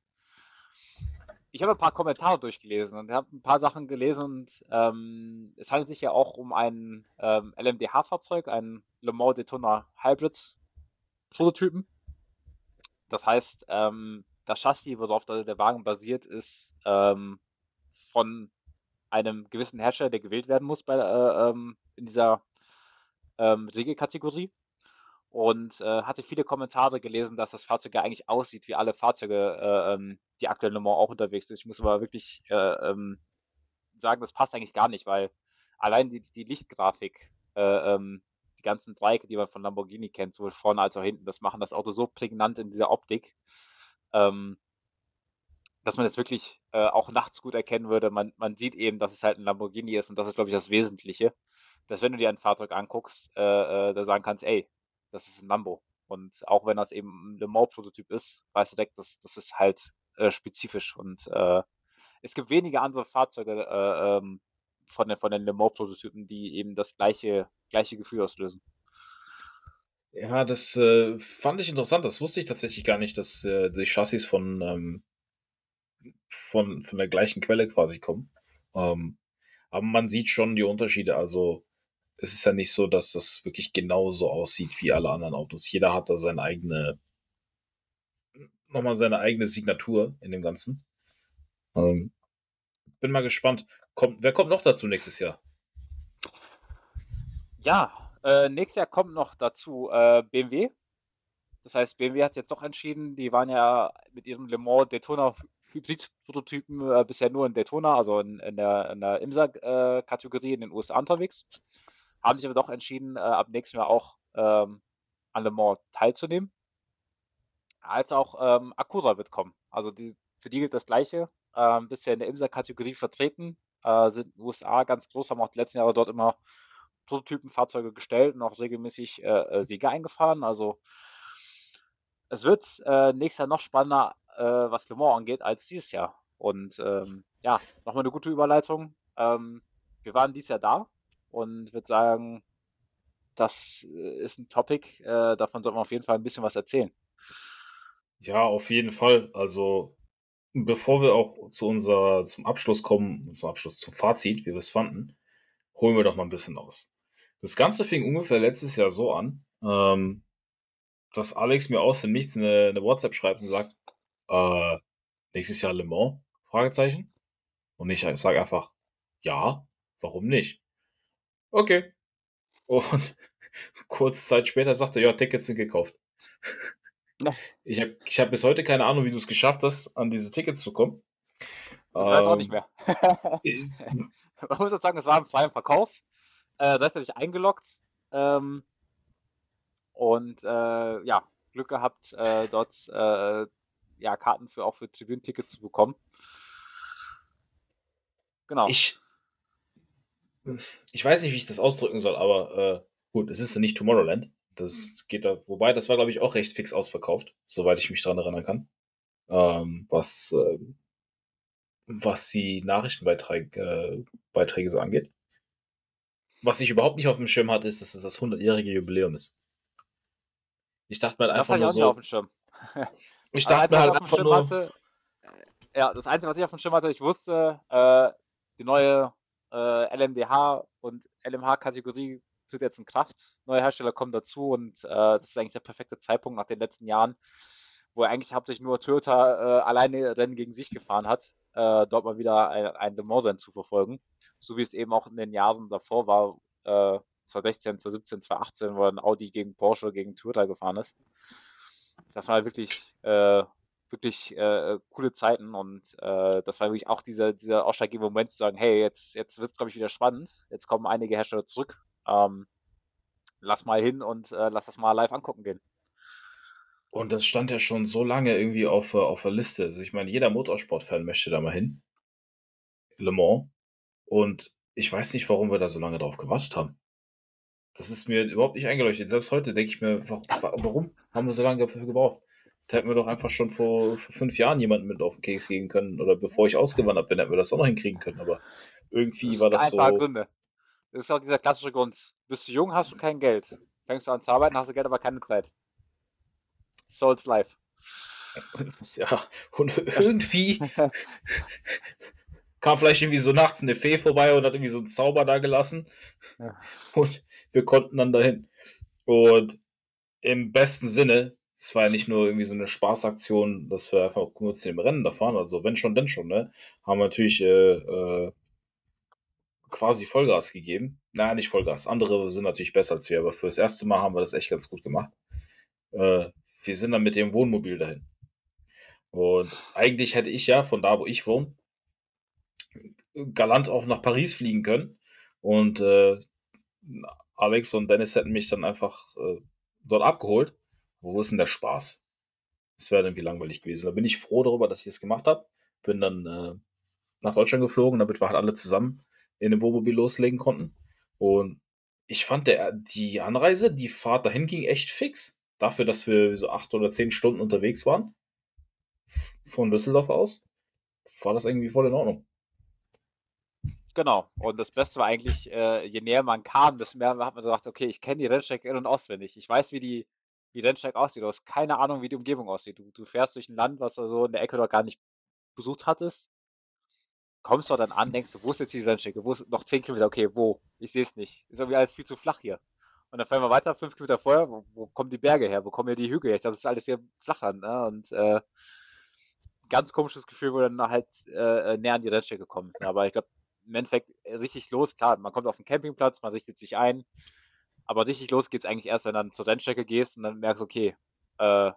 ich habe ein paar Kommentare durchgelesen und habe ein paar Sachen gelesen und ähm, es handelt sich ja auch um ein ähm, LMDH-Fahrzeug, ein Le Mans Daytona Hybrid Prototypen. Das heißt, ähm, das Chassis, worauf der, der Wagen basiert, ist ähm, von einem gewissen Hersteller, der gewählt werden muss bei, äh, ähm, in dieser ähm, Regelkategorie und äh, hatte viele Kommentare gelesen, dass das Fahrzeug ja eigentlich aussieht wie alle Fahrzeuge, äh, ähm, die aktuell Mans auch unterwegs sind. Ich muss aber wirklich äh, ähm, sagen, das passt eigentlich gar nicht, weil allein die, die Lichtgrafik, äh, ähm, die ganzen Dreiecke, die man von Lamborghini kennt, sowohl vorne als auch hinten, das machen das Auto so prägnant in dieser Optik, ähm, dass man es wirklich äh, auch nachts gut erkennen würde. Man, man sieht eben, dass es halt ein Lamborghini ist und das ist, glaube ich, das Wesentliche. Dass wenn du dir ein Fahrzeug anguckst, äh, äh, da sagen kannst, ey, das ist ein Lambo. Und auch wenn das eben ein Le Mans-Prototyp ist, weißt du direkt, das, das ist halt äh, spezifisch. Und äh, es gibt wenige andere Fahrzeuge äh, ähm, von, den, von den Le Mans-Prototypen, die eben das gleiche, gleiche Gefühl auslösen. Ja, das äh, fand ich interessant. Das wusste ich tatsächlich gar nicht, dass äh, die Chassis von, ähm, von, von der gleichen Quelle quasi kommen. Ähm, aber man sieht schon die Unterschiede. Also es ist ja nicht so, dass das wirklich genauso aussieht wie alle anderen Autos. Jeder hat da seine eigene, nochmal seine eigene Signatur in dem Ganzen. Ähm, bin mal gespannt. Kommt, wer kommt noch dazu nächstes Jahr? Ja, äh, nächstes Jahr kommt noch dazu äh, BMW. Das heißt, BMW hat jetzt doch entschieden, die waren ja mit ihrem Le Mans Daytona Hybrid-Prototypen äh, bisher nur in Daytona, also in, in der, der IMSA-Kategorie äh, in den USA unterwegs haben sich aber doch entschieden, äh, ab nächstem Jahr auch ähm, an Le Mans teilzunehmen. Als auch ähm, Acura wird kommen. Also die, für die gilt das Gleiche. Ähm, bisher in der IMSA-Kategorie vertreten, äh, sind USA ganz groß, haben auch die letzten Jahre dort immer Prototypenfahrzeuge gestellt und auch regelmäßig äh, äh Siege eingefahren. Also es wird äh, nächstes Jahr noch spannender, äh, was Le Mans angeht, als dieses Jahr. Und ähm, ja, nochmal eine gute Überleitung. Ähm, wir waren dieses Jahr da und würde sagen, das äh, ist ein Topic, äh, davon sollten wir auf jeden Fall ein bisschen was erzählen. Ja, auf jeden Fall. Also, bevor wir auch zu unser, zum Abschluss kommen, zum Abschluss, zum Fazit, wie wir es fanden, holen wir doch mal ein bisschen aus. Das Ganze fing ungefähr letztes Jahr so an, ähm, dass Alex mir aus dem Nichts eine, eine WhatsApp schreibt und sagt, äh, nächstes Jahr Le Mans? Fragezeichen. Und ich sage einfach, ja, warum nicht? Okay. Und kurze Zeit später sagte er, ja, Tickets sind gekauft. Ja. Ich habe ich hab bis heute keine Ahnung, wie du es geschafft hast, an diese Tickets zu kommen. Ich weiß auch nicht ähm, mehr. Man muss jetzt sagen, es war im freien Verkauf. Äh, da ist er sich eingeloggt. Ähm, und äh, ja, Glück gehabt, äh, dort äh, ja, Karten für auch für Tribünentickets zu bekommen. Genau. Ich, ich weiß nicht, wie ich das ausdrücken soll, aber äh, gut, es ist ja nicht Tomorrowland. Das geht da, wobei, das war, glaube ich, auch recht fix ausverkauft, soweit ich mich daran erinnern kann. Ähm, was, äh, was die Nachrichtenbeiträge äh, Beiträge so angeht. Was ich überhaupt nicht auf dem Schirm hatte, ist, dass es das 100-jährige Jubiläum ist. Ich dachte mir halt einfach nur so. Dem Schirm. ich dachte mir halt einfach nur. Hatte, ja, das Einzige, was ich auf dem Schirm hatte, ich wusste, äh, die neue äh, LMDH und LMH-Kategorie tritt jetzt in Kraft. Neue Hersteller kommen dazu und äh, das ist eigentlich der perfekte Zeitpunkt nach den letzten Jahren, wo eigentlich hauptsächlich nur Toyota äh, alleine Rennen gegen sich gefahren hat, äh, dort mal wieder ein, ein Mans zu verfolgen. So wie es eben auch in den Jahren davor war, äh, 2016, 2017, 2018, wo ein Audi gegen Porsche, gegen Toyota gefahren ist. Das war wirklich äh, wirklich äh, coole Zeiten und äh, das war wirklich auch dieser, dieser ausschlaggebende Moment zu sagen, hey, jetzt, jetzt wird es, glaube ich, wieder spannend. Jetzt kommen einige Hersteller zurück. Ähm, lass mal hin und äh, lass das mal live angucken gehen. Und das stand ja schon so lange irgendwie auf, äh, auf der Liste. Also ich meine, jeder Motorsportfan möchte da mal hin. Le Mans. Und ich weiß nicht, warum wir da so lange drauf gewartet haben. Das ist mir überhaupt nicht eingeleuchtet. Selbst heute denke ich mir, warum haben wir so lange dafür gebraucht? Da hätten wir doch einfach schon vor, vor fünf Jahren jemanden mit auf den Keks gehen können. Oder bevor ich ausgewandert bin, hätten wir das auch noch hinkriegen können. Aber irgendwie das war das so. Ein paar Gründe. Das ist auch dieser klassische Grund. Bist du jung, hast du kein Geld. Fängst du an zu arbeiten, hast du Geld, aber keine Zeit. Souls Life. Ja, und irgendwie kam vielleicht irgendwie so nachts eine Fee vorbei und hat irgendwie so einen Zauber da gelassen. Ja. Und wir konnten dann dahin. Und im besten Sinne, es war ja nicht nur irgendwie so eine Spaßaktion, dass wir einfach nur zu dem Rennen da fahren, also wenn schon, denn schon, ne? Haben wir natürlich äh, äh, quasi Vollgas gegeben. Naja, nicht Vollgas. Andere sind natürlich besser als wir, aber für das erste Mal haben wir das echt ganz gut gemacht. Äh, wir sind dann mit dem Wohnmobil dahin. Und eigentlich hätte ich ja von da, wo ich wohne, galant auch nach Paris fliegen können. Und äh, Alex und Dennis hätten mich dann einfach äh, dort abgeholt. Wo ist denn der Spaß? Das wäre irgendwie langweilig gewesen. Da bin ich froh darüber, dass ich das gemacht habe. Bin dann äh, nach Deutschland geflogen, damit wir halt alle zusammen in dem Wohnmobil loslegen konnten. Und ich fand der, die Anreise, die Fahrt dahin ging echt fix. Dafür, dass wir so acht oder zehn Stunden unterwegs waren, von Düsseldorf aus, war das irgendwie voll in Ordnung. Genau. Und das Beste war eigentlich, äh, je näher man kam, desto mehr hat man gesagt, okay, ich kenne die Rennstrecke in- und auswendig. Ich weiß, wie die, wie Rennstrecke aussieht. Du hast keine Ahnung, wie die Umgebung aussieht. Du, du fährst durch ein Land, was du so in der Ecke dort gar nicht besucht hattest. Kommst du dann an, denkst du, wo ist jetzt die Rennstrecke? Wo ist noch 10 Kilometer? Okay, wo? Ich sehe es nicht. Ist irgendwie alles viel zu flach hier. Und dann fahren wir weiter, 5 Kilometer vorher. Wo, wo, kommen die Berge her? Wo kommen hier die Hügel her? Ich dachte, das ist alles hier flach an. Ne? Und äh, ganz komisches Gefühl, wo dann halt äh, näher an die Rennstrecke kommst. Aber ich glaube, im Endeffekt äh, richtig los, klar, man kommt auf den Campingplatz, man richtet sich ein, aber richtig los geht es eigentlich erst, wenn du dann zur Rennstrecke gehst und dann merkst, okay, äh,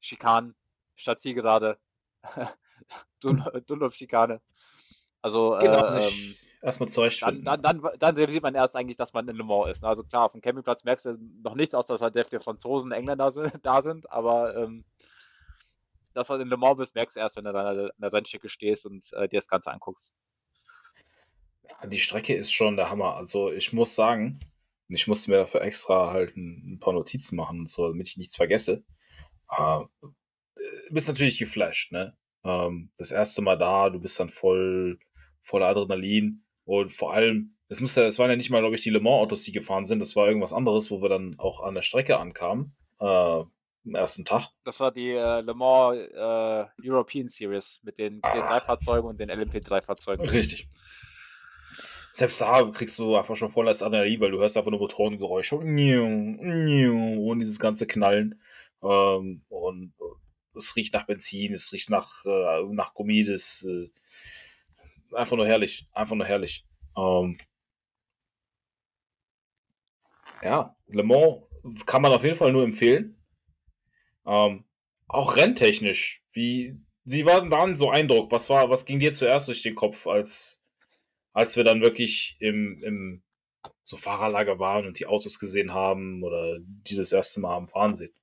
Schikanen, Stadtzielgerade, Dunlop-Schikane. Also, genau, äh, ähm, erstmal zurechtfinden. Dann, dann, dann, dann realisiert man erst eigentlich, dass man in Le Mans ist. Ne? Also klar, auf dem Campingplatz merkst du noch nichts, außer dass halt der Franzosen, Engländer sind, da sind, aber ähm, dass du in Le Mans bist, merkst du erst, wenn du dann an der Rennstrecke stehst und äh, dir das Ganze anguckst. Ja, die Strecke ist schon der Hammer. Also ich muss sagen, ich musste mir dafür extra halt ein, ein paar Notizen machen und so, damit ich nichts vergesse. Äh, bist natürlich geflasht, ne? Ähm, das erste Mal da, du bist dann voll, voller Adrenalin und vor allem, es musste, es waren ja nicht mal, glaube ich, die Le Mans Autos, die gefahren sind, das war irgendwas anderes, wo wir dann auch an der Strecke ankamen. Äh, am ersten Tag. Das war die äh, Le Mans äh, European Series mit den C3-Fahrzeugen und den LMP3-Fahrzeugen. Richtig selbst da kriegst du einfach schon voll das Adrenalin, weil du hörst einfach nur Motorengeräusche und dieses ganze Knallen. Ähm, und es riecht nach Benzin, es riecht nach, äh, nach Gummi, das äh, einfach nur herrlich, einfach nur herrlich. Ähm, ja, Le Mans kann man auf jeden Fall nur empfehlen. Ähm, auch renntechnisch, wie, wie war denn dann so Eindruck? Was war, was ging dir zuerst durch den Kopf, als, als wir dann wirklich im, im so Fahrerlager waren und die Autos gesehen haben oder die das erste Mal am Fahren sehen.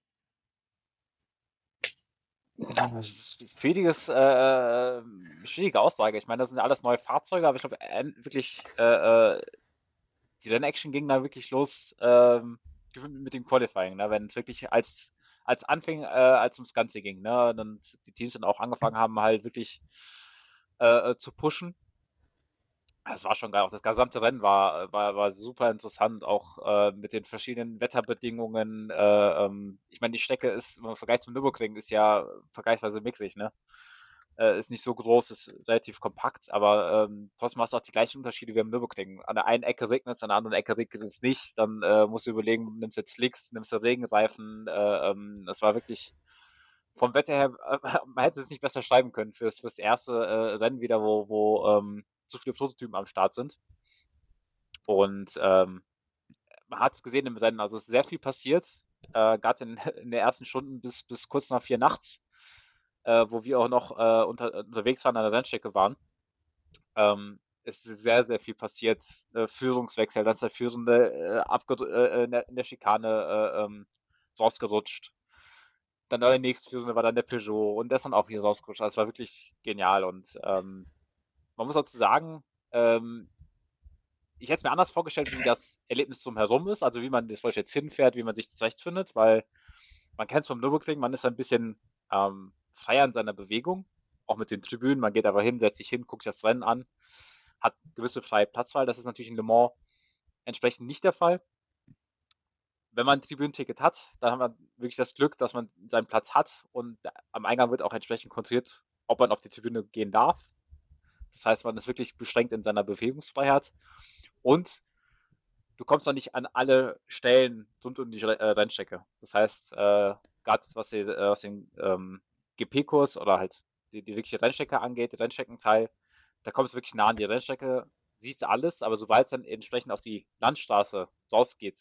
Schwieriges, äh, schwierige Aussage. Ich meine, das sind alles neue Fahrzeuge, aber ich glaube, äh, wirklich, äh, äh, die Rennaction ging da wirklich los äh, mit dem Qualifying, ne? wenn es wirklich als, als Anfang, äh, als ums Ganze ging. Ne? Und die Teams dann auch angefangen haben, halt wirklich äh, zu pushen. Es war schon geil. Auch das gesamte Rennen war, war, war super interessant, auch äh, mit den verschiedenen Wetterbedingungen. Äh, ähm, ich meine, die Strecke ist, im Vergleich zum Nürburgring, ist ja vergleichsweise mixig, ne? Äh, ist nicht so groß, ist relativ kompakt, aber ähm, trotzdem hast du auch die gleichen Unterschiede wie am Nürburgring. An der einen Ecke regnet es, an der anderen Ecke regnet es nicht. Dann äh, musst du überlegen, nimmst du jetzt Slicks, nimmst du Regenreifen. Äh, ähm, das war wirklich vom Wetter her, man hätte es nicht besser schreiben können fürs, fürs erste äh, Rennen wieder, wo, wo so viele Prototypen am Start sind. Und ähm, man hat es gesehen im Rennen, also es ist sehr viel passiert, äh, gerade in, in den ersten Stunden bis, bis kurz nach vier nachts, äh, wo wir auch noch äh, unter, unterwegs waren, an der Rennstrecke waren. Ähm, es ist sehr, sehr viel passiert. Äh, Führungswechsel, dann ist der Führende äh, äh, in, der, in, der, Schikane äh, ähm, rausgerutscht. Dann der nächstführende war dann der Peugeot und der ist dann auch wieder rausgerutscht. Also es war wirklich genial und ähm, man muss dazu sagen, ähm, ich hätte es mir anders vorgestellt, wie das Erlebnis drumherum ist, also wie man das jetzt hinfährt, wie man sich zurechtfindet, weil man kennt es vom Nürburgring, man ist ein bisschen ähm, freier in seiner Bewegung, auch mit den Tribünen, man geht aber hin, setzt sich hin, guckt sich das Rennen an, hat gewisse freie Platzwahl, das ist natürlich in Le Mans entsprechend nicht der Fall. wenn man ein Tribünenticket hat, dann hat man wirklich das Glück, dass man seinen Platz hat und am Eingang wird auch entsprechend kontrolliert, ob man auf die Tribüne gehen darf. Das heißt, man ist wirklich beschränkt in seiner Bewegungsfreiheit und du kommst noch nicht an alle Stellen rund um die äh, Rennstrecke. Das heißt, äh, gerade was, äh, was den ähm, GP-Kurs oder halt die, die wirkliche Rennstrecke angeht, die Rennstreckenteil, da kommst du wirklich nah an die Rennstrecke, siehst du alles, aber sobald es dann entsprechend auf die Landstraße rausgeht,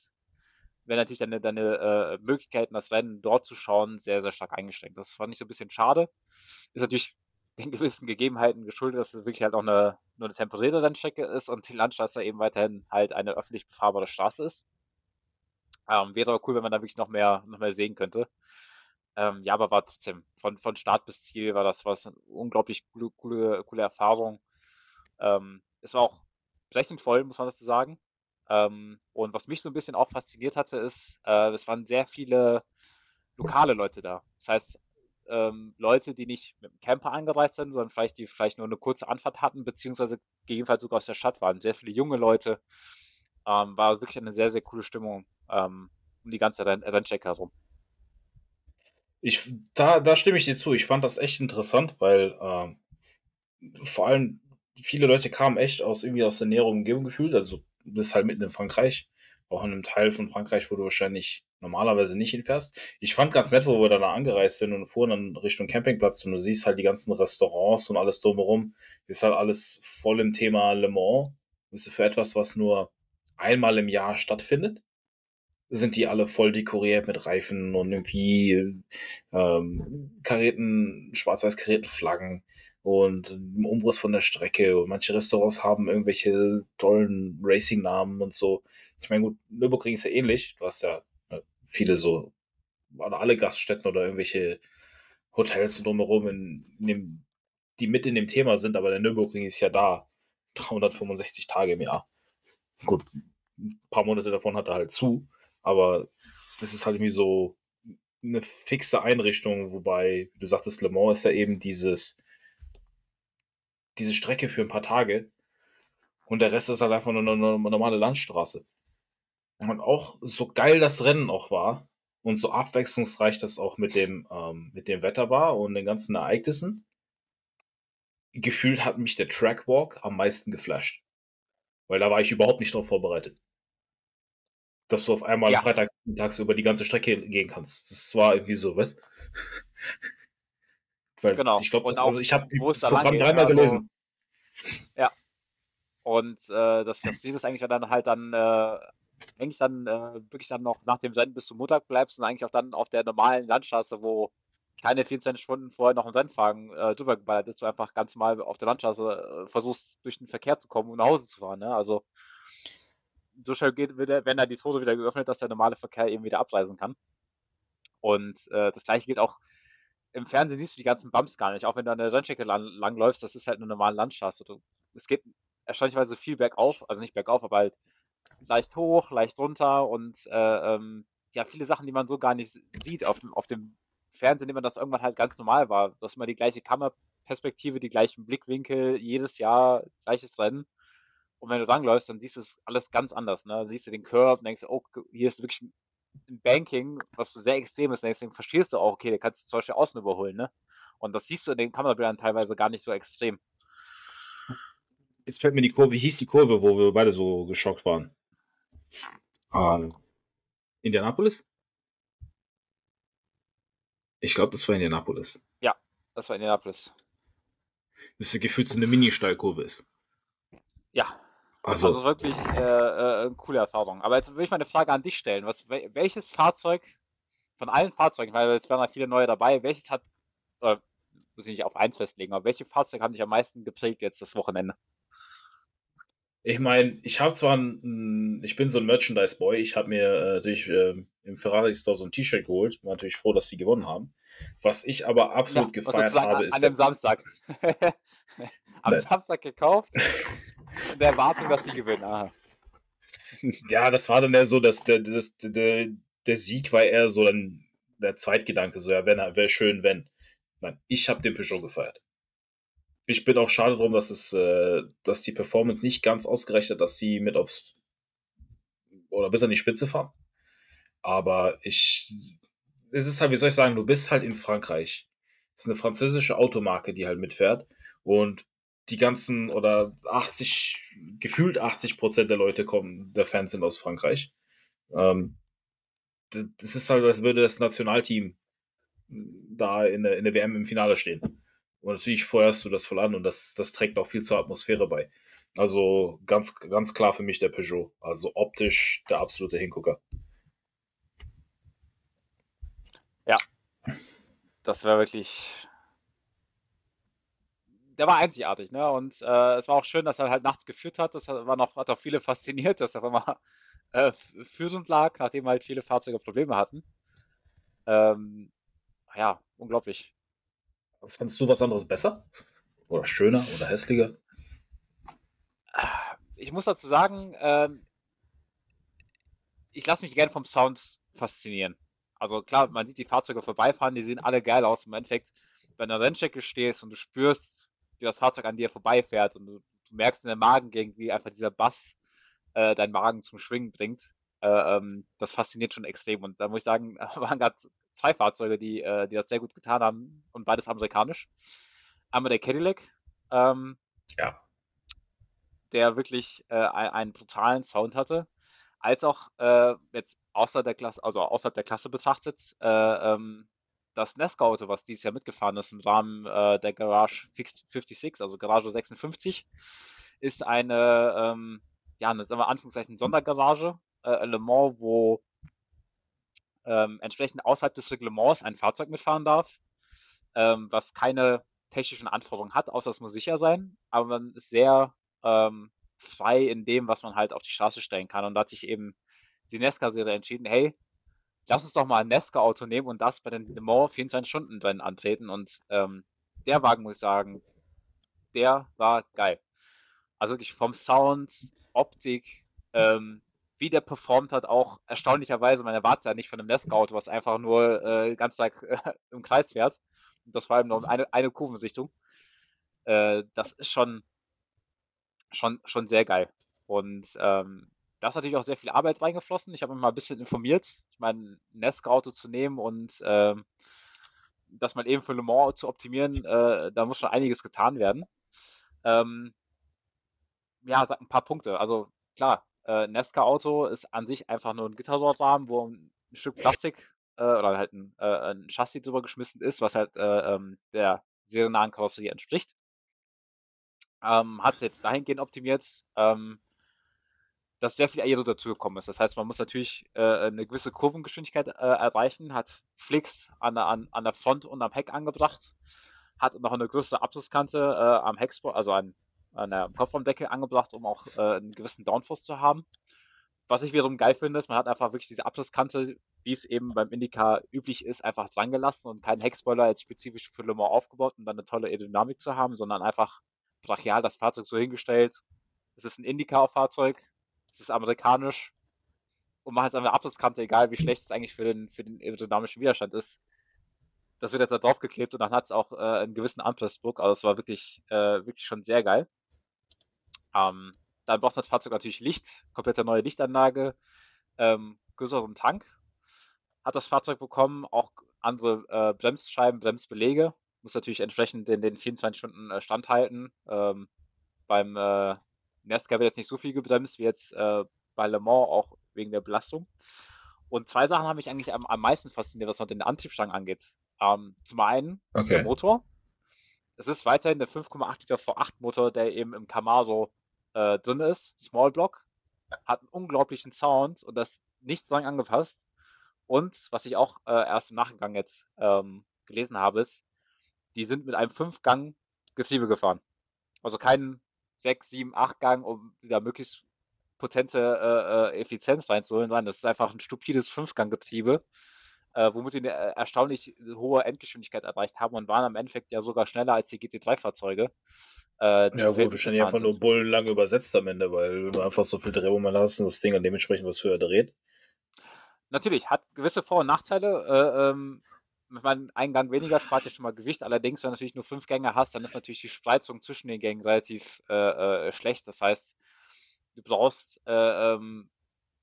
werden natürlich deine, deine äh, Möglichkeiten, das Rennen dort zu schauen, sehr, sehr stark eingeschränkt. Das fand ich so ein bisschen schade. Ist natürlich den gewissen Gegebenheiten geschuldet, dass es wirklich halt auch eine, nur eine temporäre Rennstrecke ist und die Landstraße eben weiterhin halt eine öffentlich befahrbare Straße ist. Ähm, wäre aber cool, wenn man da wirklich noch mehr, noch mehr sehen könnte. Ähm, ja, aber war trotzdem von, von Start bis Ziel war das was eine unglaublich coole, coole, coole Erfahrung. Ähm, es war auch brechend voll, muss man dazu sagen. Ähm, und was mich so ein bisschen auch fasziniert hatte, ist, äh, es waren sehr viele lokale Leute da. Das heißt, ähm, Leute, die nicht mit dem Camper angereist sind, sondern vielleicht die vielleicht nur eine kurze Anfahrt hatten, beziehungsweise gegebenenfalls sogar aus der Stadt waren. Sehr viele junge Leute. Ähm, war wirklich eine sehr, sehr coole Stimmung ähm, um die ganze Renn Rennstrecke herum. Ich, da, da stimme ich dir zu. Ich fand das echt interessant, weil ähm, vor allem viele Leute kamen echt aus irgendwie aus der näheren Umgebung gefühlt. Also bist halt mitten in Frankreich, auch in einem Teil von Frankreich, wo du wahrscheinlich normalerweise nicht hinfährst. Ich fand ganz nett, wo wir dann angereist sind und fuhren dann Richtung Campingplatz und du siehst halt die ganzen Restaurants und alles drumherum. Ist halt alles voll im Thema Le Mans. Ist für etwas, was nur einmal im Jahr stattfindet sind die alle voll dekoriert mit Reifen und irgendwie ähm, karierten, schwarz-weiß karierten Flaggen und im Umriss von der Strecke. Und manche Restaurants haben irgendwelche tollen Racing-Namen und so. Ich meine, gut, Nürburgring ist ja ähnlich. Du hast ja viele so, oder alle Gaststätten oder irgendwelche Hotels drumherum, in, in dem, die mit in dem Thema sind, aber der Nürburgring ist ja da. 365 Tage im Jahr. Gut, ein paar Monate davon hat er halt zu. Aber das ist halt irgendwie so eine fixe Einrichtung, wobei, wie du sagtest, Le Mans ist ja eben dieses, diese Strecke für ein paar Tage und der Rest ist halt einfach nur eine normale Landstraße. Und auch so geil das Rennen auch war und so abwechslungsreich das auch mit dem, ähm, mit dem Wetter war und den ganzen Ereignissen, gefühlt hat mich der Trackwalk am meisten geflasht. Weil da war ich überhaupt nicht drauf vorbereitet dass du auf einmal ja. freitags tags über die ganze Strecke gehen kannst. Das war irgendwie so, was? Weil genau. Ich glaube, also ich habe das Programm dreimal also, gelesen. Ja. Und äh, das, das Ziel ist eigentlich dann halt dann äh, eigentlich dann äh, wirklich dann noch nach dem Rennen bis zum Montag bleibst und eigentlich auch dann auf der normalen Landstraße, wo keine 14 Stunden vorher noch ein Rennfahren äh, drüber geballert ist, du einfach ganz mal auf der Landstraße äh, versuchst, durch den Verkehr zu kommen und nach Hause zu fahren. Ne? Also so schnell geht, wenn da die Tore wieder geöffnet, dass der normale Verkehr eben wieder abreisen kann. Und äh, das gleiche gilt auch im Fernsehen siehst du die ganzen Bumps gar nicht, auch wenn du an der Rennstrecke lang, lang läufst, das ist halt eine normale Landstraße. Du, es geht erstaunlicherweise viel bergauf, also nicht bergauf, aber halt leicht hoch, leicht runter und äh, ähm, ja, viele Sachen, die man so gar nicht sieht auf dem, auf dem Fernsehen, nimmt man das irgendwann halt ganz normal war. Du hast immer die gleiche Kammerperspektive, die gleichen Blickwinkel, jedes Jahr gleiches Rennen. Und wenn du langläufst, dann siehst du es alles ganz anders. Ne? Dann siehst du den Curve und denkst, oh, hier ist wirklich ein Banking, was sehr extrem ist. Deswegen verstehst du auch, okay, der kannst du zum Beispiel außen überholen. Ne? Und das siehst du in den Kamerabildern teilweise gar nicht so extrem. Jetzt fällt mir die Kurve, wie hieß die Kurve, wo wir beide so geschockt waren? Ähm, Indianapolis? Ich glaube, das war Indianapolis. Ja, das war Indianapolis. Das ist gefühlt so eine Mini-Steilkurve ist. Ja, also, also wirklich äh, äh, eine coole Erfahrung. Aber jetzt will ich mal eine Frage an dich stellen. Was, welches Fahrzeug von allen Fahrzeugen, weil jetzt werden ja viele neue dabei, welches hat, äh, muss ich nicht auf eins festlegen, aber welche Fahrzeuge haben dich am meisten geprägt jetzt das Wochenende? Ich meine, ich habe zwar ein, ich bin so ein Merchandise-Boy, ich habe mir äh, natürlich äh, im Ferrari-Store so ein T-Shirt geholt, war natürlich froh, dass sie gewonnen haben. Was ich aber absolut ja, gefeiert habe, an, ist. An dem Samstag. am Nein. Samstag gekauft, in der Erwartung, dass die gewinnen. Aha. Ja, das war dann eher so, dass der, das, der, der Sieg war eher so dann der Zweitgedanke, so ja, wäre schön, wenn. Nein, ich habe den Peugeot gefeiert. Ich bin auch schade drum, dass es, äh, dass die Performance nicht ganz ausgerechnet, dass sie mit aufs oder bis an die Spitze fahren. Aber ich, es ist halt, wie soll ich sagen, du bist halt in Frankreich. Es ist eine französische Automarke, die halt mitfährt. Und die ganzen oder 80, gefühlt 80 Prozent der Leute kommen, der Fans sind aus Frankreich. Ähm, das ist halt, als würde das Nationalteam da in der, in der WM im Finale stehen. Und natürlich feuerst du das voll an und das, das trägt auch viel zur Atmosphäre bei. Also ganz, ganz klar für mich der Peugeot. Also optisch der absolute Hingucker. Ja. Das wäre wirklich. Der war einzigartig, ne? Und äh, es war auch schön, dass er halt nachts geführt hat. Das war noch, hat auch viele fasziniert, dass er immer äh, führend lag, nachdem halt viele Fahrzeuge Probleme hatten. Ähm, ja, unglaublich. Fandest du was anderes besser? Oder schöner oder hässlicher? Ich muss dazu sagen, ähm, ich lasse mich gerne vom Sound faszinieren. Also klar, man sieht die Fahrzeuge vorbeifahren, die sehen alle geil aus. Im Endeffekt, wenn du an der Rennstrecke stehst und du spürst, wie das Fahrzeug an dir vorbeifährt und du, du merkst in der Magengegend, wie einfach dieser Bass äh, deinen Magen zum Schwingen bringt, äh, ähm, das fasziniert schon extrem. Und da muss ich sagen, waren gerade zwei Fahrzeuge, die, äh, die das sehr gut getan haben und beides amerikanisch. Einmal der Cadillac, ähm, ja. der wirklich äh, einen brutalen Sound hatte, als auch äh, jetzt außer der Klasse, also außerhalb der Klasse betrachtet, äh, ähm, das Nesca-Auto, was dieses Jahr mitgefahren ist im Rahmen äh, der Garage 56, also Garage 56, ist eine, ähm, ja, eine, sagen wir Anführungszeichen Sondergarage, äh, Le Mans, wo ähm, entsprechend außerhalb des Reglements ein Fahrzeug mitfahren darf, ähm, was keine technischen Anforderungen hat, außer es muss sicher sein, aber man ist sehr ähm, frei in dem, was man halt auf die Straße stellen kann. Und da hat sich eben die Nesca-Serie entschieden, hey, lass uns doch mal ein Nesca-Auto nehmen und das bei den Le Mans 24 Stunden drin antreten. Und ähm, der Wagen, muss ich sagen, der war geil. Also wirklich vom Sound, Optik, ähm, wie der performt hat, auch erstaunlicherweise, man erwartet ja nicht von einem Nesca-Auto, was einfach nur äh, ganz Tag äh, im Kreis fährt. Und das vor allem noch eine, eine Kurvenrichtung. Äh, das ist schon, schon, schon sehr geil. Und ähm, da ist natürlich auch sehr viel Arbeit reingeflossen. Ich habe mich mal ein bisschen informiert. Ich meine, ein Nesca-Auto zu nehmen und äh, das mal eben für Le Mans zu optimieren, äh, da muss schon einiges getan werden. Ähm, ja, ein paar Punkte. Also klar, äh, Nesca-Auto ist an sich einfach nur ein Gittersortrahmen, wo ein Stück Plastik äh, oder halt ein, äh, ein Chassis drüber geschmissen ist, was halt äh, ähm, der seriennahen Karosserie entspricht. Ähm, hat es jetzt dahingehend optimiert, ähm, dass sehr viel Aero dazugekommen ist. Das heißt, man muss natürlich äh, eine gewisse Kurvengeschwindigkeit äh, erreichen, hat Flix an, an, an der Front und am Heck angebracht, hat noch eine größere Abschlusskante äh, am Hecksport, also an, an der Kofferraumdecke angebracht, um auch äh, einen gewissen Downforce zu haben. Was ich wiederum geil finde, ist, man hat einfach wirklich diese Abschlusskante, wie es eben beim Indica üblich ist, einfach dran gelassen und keinen Heckspoiler jetzt spezifisch für Le Mans aufgebaut, um dann eine tolle Aerodynamik zu haben, sondern einfach brachial das Fahrzeug so hingestellt. Es ist ein Indica-Fahrzeug, es ist amerikanisch und man hat eine Abschlusskante, egal wie schlecht es eigentlich für den, für den aerodynamischen Widerstand ist. Das wird jetzt da draufgeklebt und dann hat es auch äh, einen gewissen Anpressdruck, also es war wirklich, äh, wirklich schon sehr geil. Ähm, dann braucht das Fahrzeug natürlich Licht, komplette neue Lichtanlage, ähm, größeren Tank. Hat das Fahrzeug bekommen, auch andere äh, Bremsscheiben, Bremsbelege. Muss natürlich entsprechend in den 24 Stunden äh, standhalten. Ähm, beim äh, Nesca wird jetzt nicht so viel gebremst wie jetzt äh, bei Le Mans, auch wegen der Belastung. Und zwei Sachen haben mich eigentlich am, am meisten fasziniert, was den Antriebsstrang angeht. Ähm, zum einen okay. der Motor. Es ist weiterhin der 5,8 Liter V8 Motor, der eben im Camaro äh, drin ist, Small Block, hat einen unglaublichen Sound und das nicht dran angepasst. Und was ich auch äh, erst im Nachgang jetzt ähm, gelesen habe, ist, die sind mit einem 5-Gang Getriebe gefahren. Also kein 6, 7, 8 Gang, um wieder möglichst potente äh, äh Effizienz reinzuholen, sondern das ist einfach ein stupides 5-Gang-Getriebe, äh, womit die eine äh, erstaunlich hohe Endgeschwindigkeit erreicht haben und waren am Endeffekt ja sogar schneller als die GT3-Fahrzeuge. Äh, ja, gut, wahrscheinlich einfach nur bullenlang übersetzt am Ende, weil du einfach so viel Drehmoment hast und das Ding dann dementsprechend was höher dreht. Natürlich, hat gewisse Vor- und Nachteile. Äh, ähm, wenn man einen Gang weniger spart, ja schon mal Gewicht. Allerdings, wenn du natürlich nur fünf Gänge hast, dann ist natürlich die Spreizung zwischen den Gängen relativ äh, äh, schlecht. Das heißt, du brauchst, äh, ähm,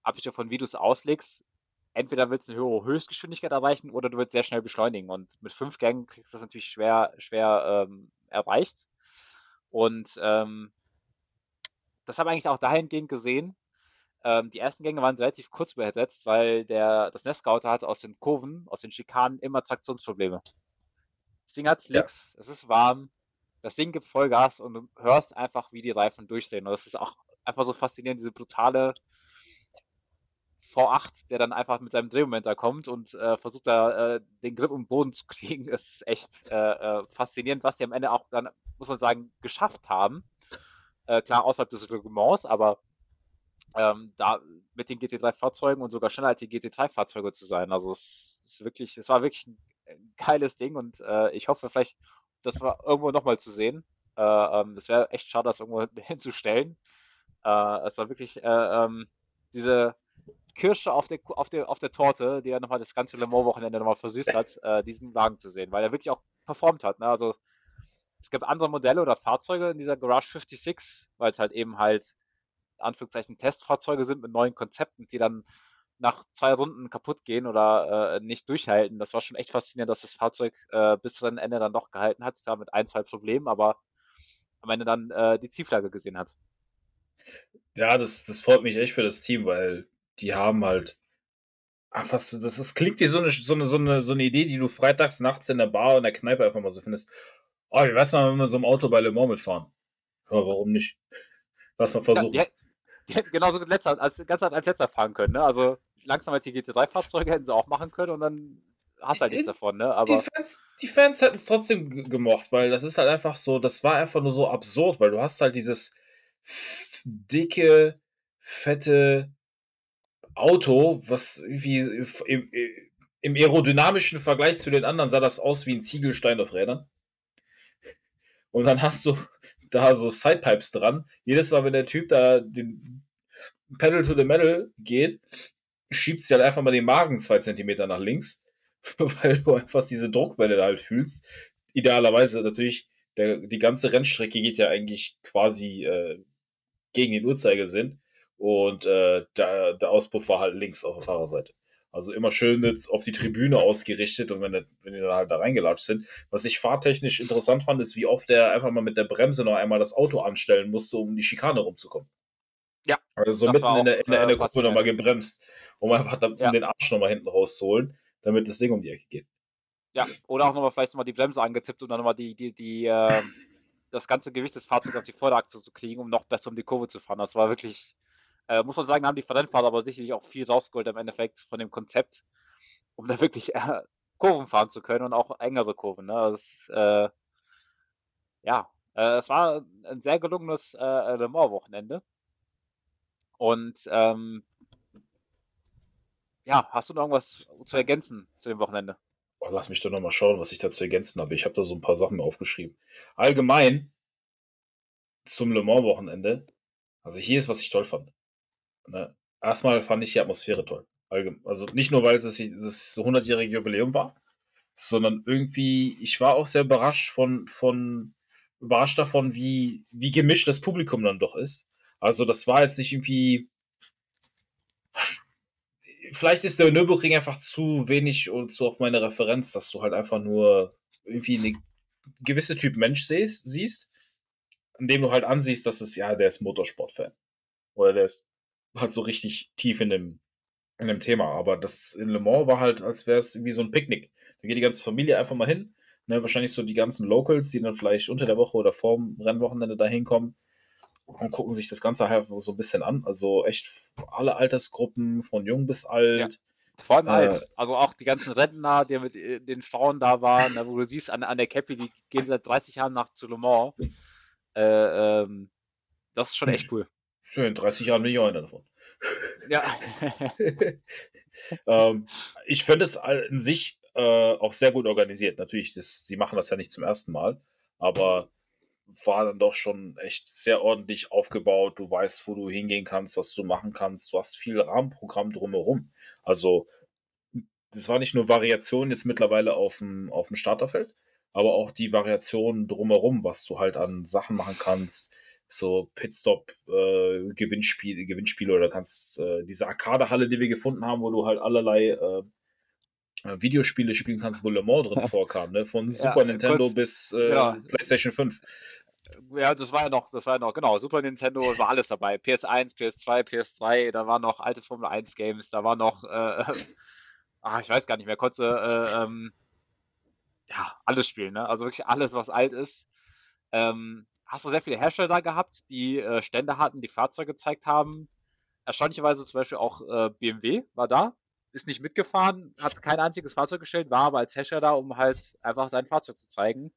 abhängig davon, wie du es auslegst, entweder willst du eine höhere Höchstgeschwindigkeit erreichen oder du willst sehr schnell beschleunigen. Und mit fünf Gängen kriegst du das natürlich schwer, schwer ähm, erreicht. Und ähm, das habe ich eigentlich auch dahingehend gesehen. Ähm, die ersten Gänge waren relativ kurz besetzt, weil der, das Nestscouter hat aus den Kurven, aus den Schikanen immer Traktionsprobleme. Das Ding hat Slicks, ja. es ist warm, das Ding gibt Vollgas und du hörst einfach, wie die Reifen durchdrehen. Und das ist auch einfach so faszinierend, diese brutale V8, der dann einfach mit seinem Drehmoment da kommt und äh, versucht da äh, den Grip im Boden zu kriegen. Das ist echt äh, äh faszinierend, was die am Ende auch dann, muss man sagen, geschafft haben. Äh, klar, außerhalb des Reglements, aber ähm, da mit den GT3-Fahrzeugen und sogar schneller als die GT3-Fahrzeuge zu sein. Also es ist wirklich, es war wirklich ein geiles Ding und äh, ich hoffe vielleicht, das war irgendwo nochmal zu sehen. Ähm, wäre echt schade, das irgendwo hinzustellen. es war wirklich ähm, diese Kirsche auf der, auf der, auf der Torte, die er nochmal das ganze Le Mans-Wochenende nochmal versüßt hat, äh, diesen Wagen zu sehen, weil er wirklich auch performt hat. Ne? Also es gibt andere Modelle oder Fahrzeuge in dieser Garage 56, weil es halt eben halt Anführungszeichen Testfahrzeuge sind mit neuen Konzepten, die dann nach zwei Runden kaputt gehen oder äh, nicht durchhalten. Das war schon echt faszinierend, dass das Fahrzeug äh, bis zum Ende dann doch gehalten hat, da mit ein, zwei Problemen, aber am Ende dann äh, die Zielflagge gesehen hat. Ja, das, das freut mich echt für das Team, weil die haben halt einfach, das, das klingt wie so eine, so, eine, so, eine, so eine Idee, die du freitags nachts in der Bar in der Kneipe einfach mal so findest. Oh, ich weiß mal, wenn wir so im Auto bei Le Mans mitfahren. Ja, warum nicht? Lass mal versuchen. Ja, ja, genau so letzter, als, ganz als letzter fahren können, ne? Also langsam als die GT3-Fahrzeuge hätten sie auch machen können und dann hast du halt nichts davon, ne? Aber die Fans, die Fans hätten es trotzdem gemocht, weil das ist halt einfach so, das war einfach nur so absurd, weil du hast halt dieses dicke, fette Auto, was irgendwie im, im aerodynamischen Vergleich zu den anderen sah das aus wie ein Ziegelstein auf Rädern. Und dann hast du da so Sidepipes dran. Jedes Mal, wenn der Typ da den Pedal to the Metal geht, schiebt sie halt einfach mal den Magen zwei Zentimeter nach links, weil du einfach diese Druckwelle da halt fühlst. Idealerweise natürlich, der, die ganze Rennstrecke geht ja eigentlich quasi äh, gegen den Uhrzeigersinn und äh, der, der Auspuff war halt links auf der Fahrerseite. Also immer schön auf die Tribüne ausgerichtet und wenn, wenn die dann halt da reingelatscht sind. Was ich fahrtechnisch interessant fand, ist, wie oft der einfach mal mit der Bremse noch einmal das Auto anstellen musste, um die Schikane rumzukommen. Ja. Also so mitten in der, in der, in der äh, Kurve nochmal gebremst, um einfach dann, ja. um den Arsch nochmal hinten rauszuholen, damit das Ding um die Ecke geht. Ja, oder auch nochmal vielleicht nochmal die Bremse angetippt und dann nochmal die, die, die, äh, das ganze Gewicht des Fahrzeugs auf die Vorderachse zu kriegen, um noch besser um die Kurve zu fahren. Das war wirklich äh, muss man sagen, haben die Rennfahrer aber sicherlich auch viel rausgeholt im Endeffekt von dem Konzept, um da wirklich äh, Kurven fahren zu können und auch engere Kurven. Ne? Das, äh, ja, äh, es war ein sehr gelungenes äh, Le Mans-Wochenende. Und ähm, ja, hast du noch irgendwas zu ergänzen zu dem Wochenende? Lass mich doch nochmal schauen, was ich da zu ergänzen habe. Ich habe da so ein paar Sachen aufgeschrieben. Allgemein zum Le Mans-Wochenende. Also hier ist, was ich toll fand. Ne? Erstmal fand ich die Atmosphäre toll. Also nicht nur, weil es das, das 100-jährige Jubiläum war, sondern irgendwie, ich war auch sehr überrascht von, von überrascht davon, wie, wie gemischt das Publikum dann doch ist. Also das war jetzt nicht irgendwie. Vielleicht ist der Nürburgring einfach zu wenig und so auf meine Referenz, dass du halt einfach nur irgendwie eine gewisse Typ Mensch siehst, siehst, indem du halt ansiehst, dass es, ja, der ist Motorsportfan. Oder der ist halt so richtig tief in dem, in dem Thema. Aber das in Le Mans war halt, als wäre es wie so ein Picknick. Da geht die ganze Familie einfach mal hin. Ne, wahrscheinlich so die ganzen Locals, die dann vielleicht unter der Woche oder vorm Rennwochenende da hinkommen und gucken sich das Ganze halt so ein bisschen an. Also echt alle Altersgruppen, von jung bis alt. Ja. Vor allem äh, alt. Also auch die ganzen Rentner, die mit äh, den Frauen da waren, wo du siehst, an, an der Cappy, die gehen seit 30 Jahren nach zu Le Mans. Äh, ähm, das ist schon echt cool. In 30 Jahren bin ich auch einer davon. Ja. ähm, ich finde es in sich äh, auch sehr gut organisiert. Natürlich, das, sie machen das ja nicht zum ersten Mal, aber war dann doch schon echt sehr ordentlich aufgebaut. Du weißt, wo du hingehen kannst, was du machen kannst. Du hast viel Rahmenprogramm drumherum. Also, das war nicht nur Variation jetzt mittlerweile auf dem, auf dem Starterfeld, aber auch die Variationen drumherum, was du halt an Sachen machen kannst so Pitstop-Gewinnspiele, äh, Gewinnspiele oder kannst äh, diese Arcade-Halle, die wir gefunden haben, wo du halt allerlei äh, äh Videospiele spielen kannst, wo Le Mans drin vorkam, ne? Von Super ja, Nintendo kurz, bis äh, ja. PlayStation 5. Ja, das war ja noch, das war ja noch, genau, Super Nintendo war alles dabei. PS1, PS2, PS3, da waren noch alte Formel 1 Games, da war noch, äh, ach, ich weiß gar nicht mehr, äh, ähm, ja, alles spielen, ne? Also wirklich alles, was alt ist. Ähm, hast du sehr viele Hersteller da gehabt, die äh, Stände hatten, die Fahrzeuge gezeigt haben. Erstaunlicherweise zum Beispiel auch äh, BMW war da, ist nicht mitgefahren, hat kein einziges Fahrzeug gestellt, war aber als Hersteller da, um halt einfach sein Fahrzeug zu zeigen,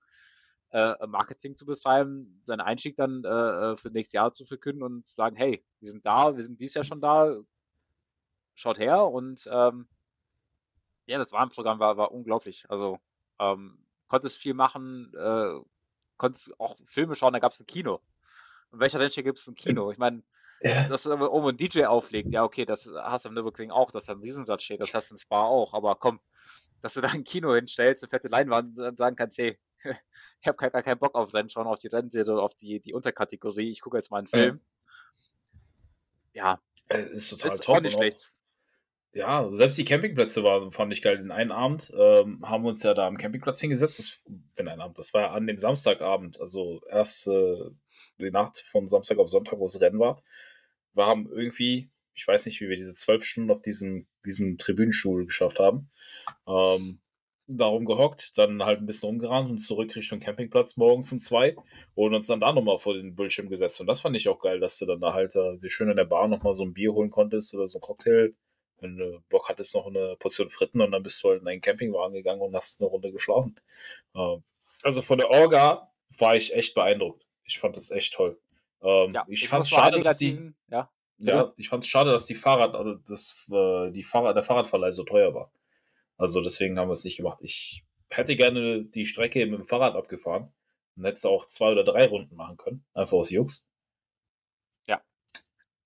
äh, Marketing zu betreiben, seinen Einstieg dann äh, äh, für nächstes Jahr zu verkünden und zu sagen, hey, wir sind da, wir sind dieses Jahr schon da, schaut her und ähm, ja, das Rahmenprogramm war, war unglaublich. Also ähm, konntest viel machen, äh, konntest auch Filme schauen, da gab es ein Kino. Und welcher Rennstrecke gibt es ein Kino? Ich meine, ja. dass oben ein DJ auflegt, ja, okay, das hast du am Nürburgring auch, dass da ein Riesensatz steht, das hast du in Spa auch, aber komm, dass du da ein Kino hinstellst, eine fette Leinwand und sagen kannst, hey, ich habe gar keinen Bock auf Rennen schauen, auf die Rennserie auf die, die Unterkategorie, ich gucke jetzt mal einen Film. Ja, ja. ist total ist top. Auch nicht schlecht ja, selbst die Campingplätze waren, fand ich geil. Den einen Abend ähm, haben wir uns ja da am Campingplatz hingesetzt. Das, den einen Abend, das war ja an dem Samstagabend, also erst äh, die Nacht von Samstag auf Sonntag, wo es Rennen war. Wir haben irgendwie, ich weiß nicht, wie wir diese zwölf Stunden auf diesem, diesem Tribünenstuhl geschafft haben. Ähm, darum gehockt, dann halt ein bisschen umgerannt und zurück Richtung Campingplatz morgens um zwei und uns dann da nochmal vor den Bildschirm gesetzt. Und das fand ich auch geil, dass du dann da halt äh, schön in der Bar nochmal so ein Bier holen konntest oder so ein Cocktail wenn du Bock hattest, noch eine Portion Fritten und dann bist du halt in deinen Campingwagen gegangen und hast eine Runde geschlafen. Ähm, also von der Orga war ich echt beeindruckt. Ich fand das echt toll. Ähm, ja, ich fand es schade, dass die. Ja, ja, ich fand es schade, dass die Fahrrad, also das, äh, die Fahrrad, der Fahrradverleih so teuer war. Also deswegen haben wir es nicht gemacht. Ich hätte gerne die Strecke mit dem Fahrrad abgefahren und hätte auch zwei oder drei Runden machen können. Einfach aus Jux. Ja.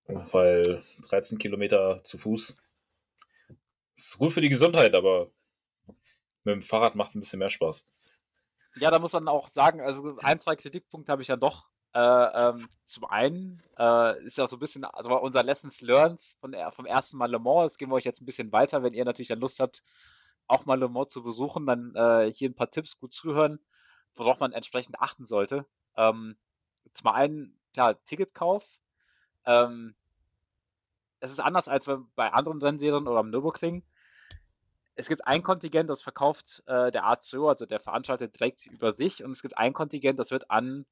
Weil 13 Kilometer zu Fuß ist gut für die Gesundheit, aber mit dem Fahrrad macht es ein bisschen mehr Spaß. Ja, da muss man auch sagen, also ein, zwei Kritikpunkte habe ich ja doch. Äh, ähm, zum einen äh, ist ja so ein bisschen, also unser Lessons Learned von, vom ersten Mal Le Mans, das geben wir euch jetzt ein bisschen weiter, wenn ihr natürlich dann Lust habt, auch mal Le Mans zu besuchen, dann äh, hier ein paar Tipps gut zuhören, worauf man entsprechend achten sollte. Ähm, zum einen, klar, Ticketkauf. Ähm, es ist anders als bei anderen Rennserien oder am Nürburgring. Es gibt ein Kontingent, das verkauft äh, der ACO, also der Veranstalter, direkt über sich und es gibt ein Kontingent, das wird an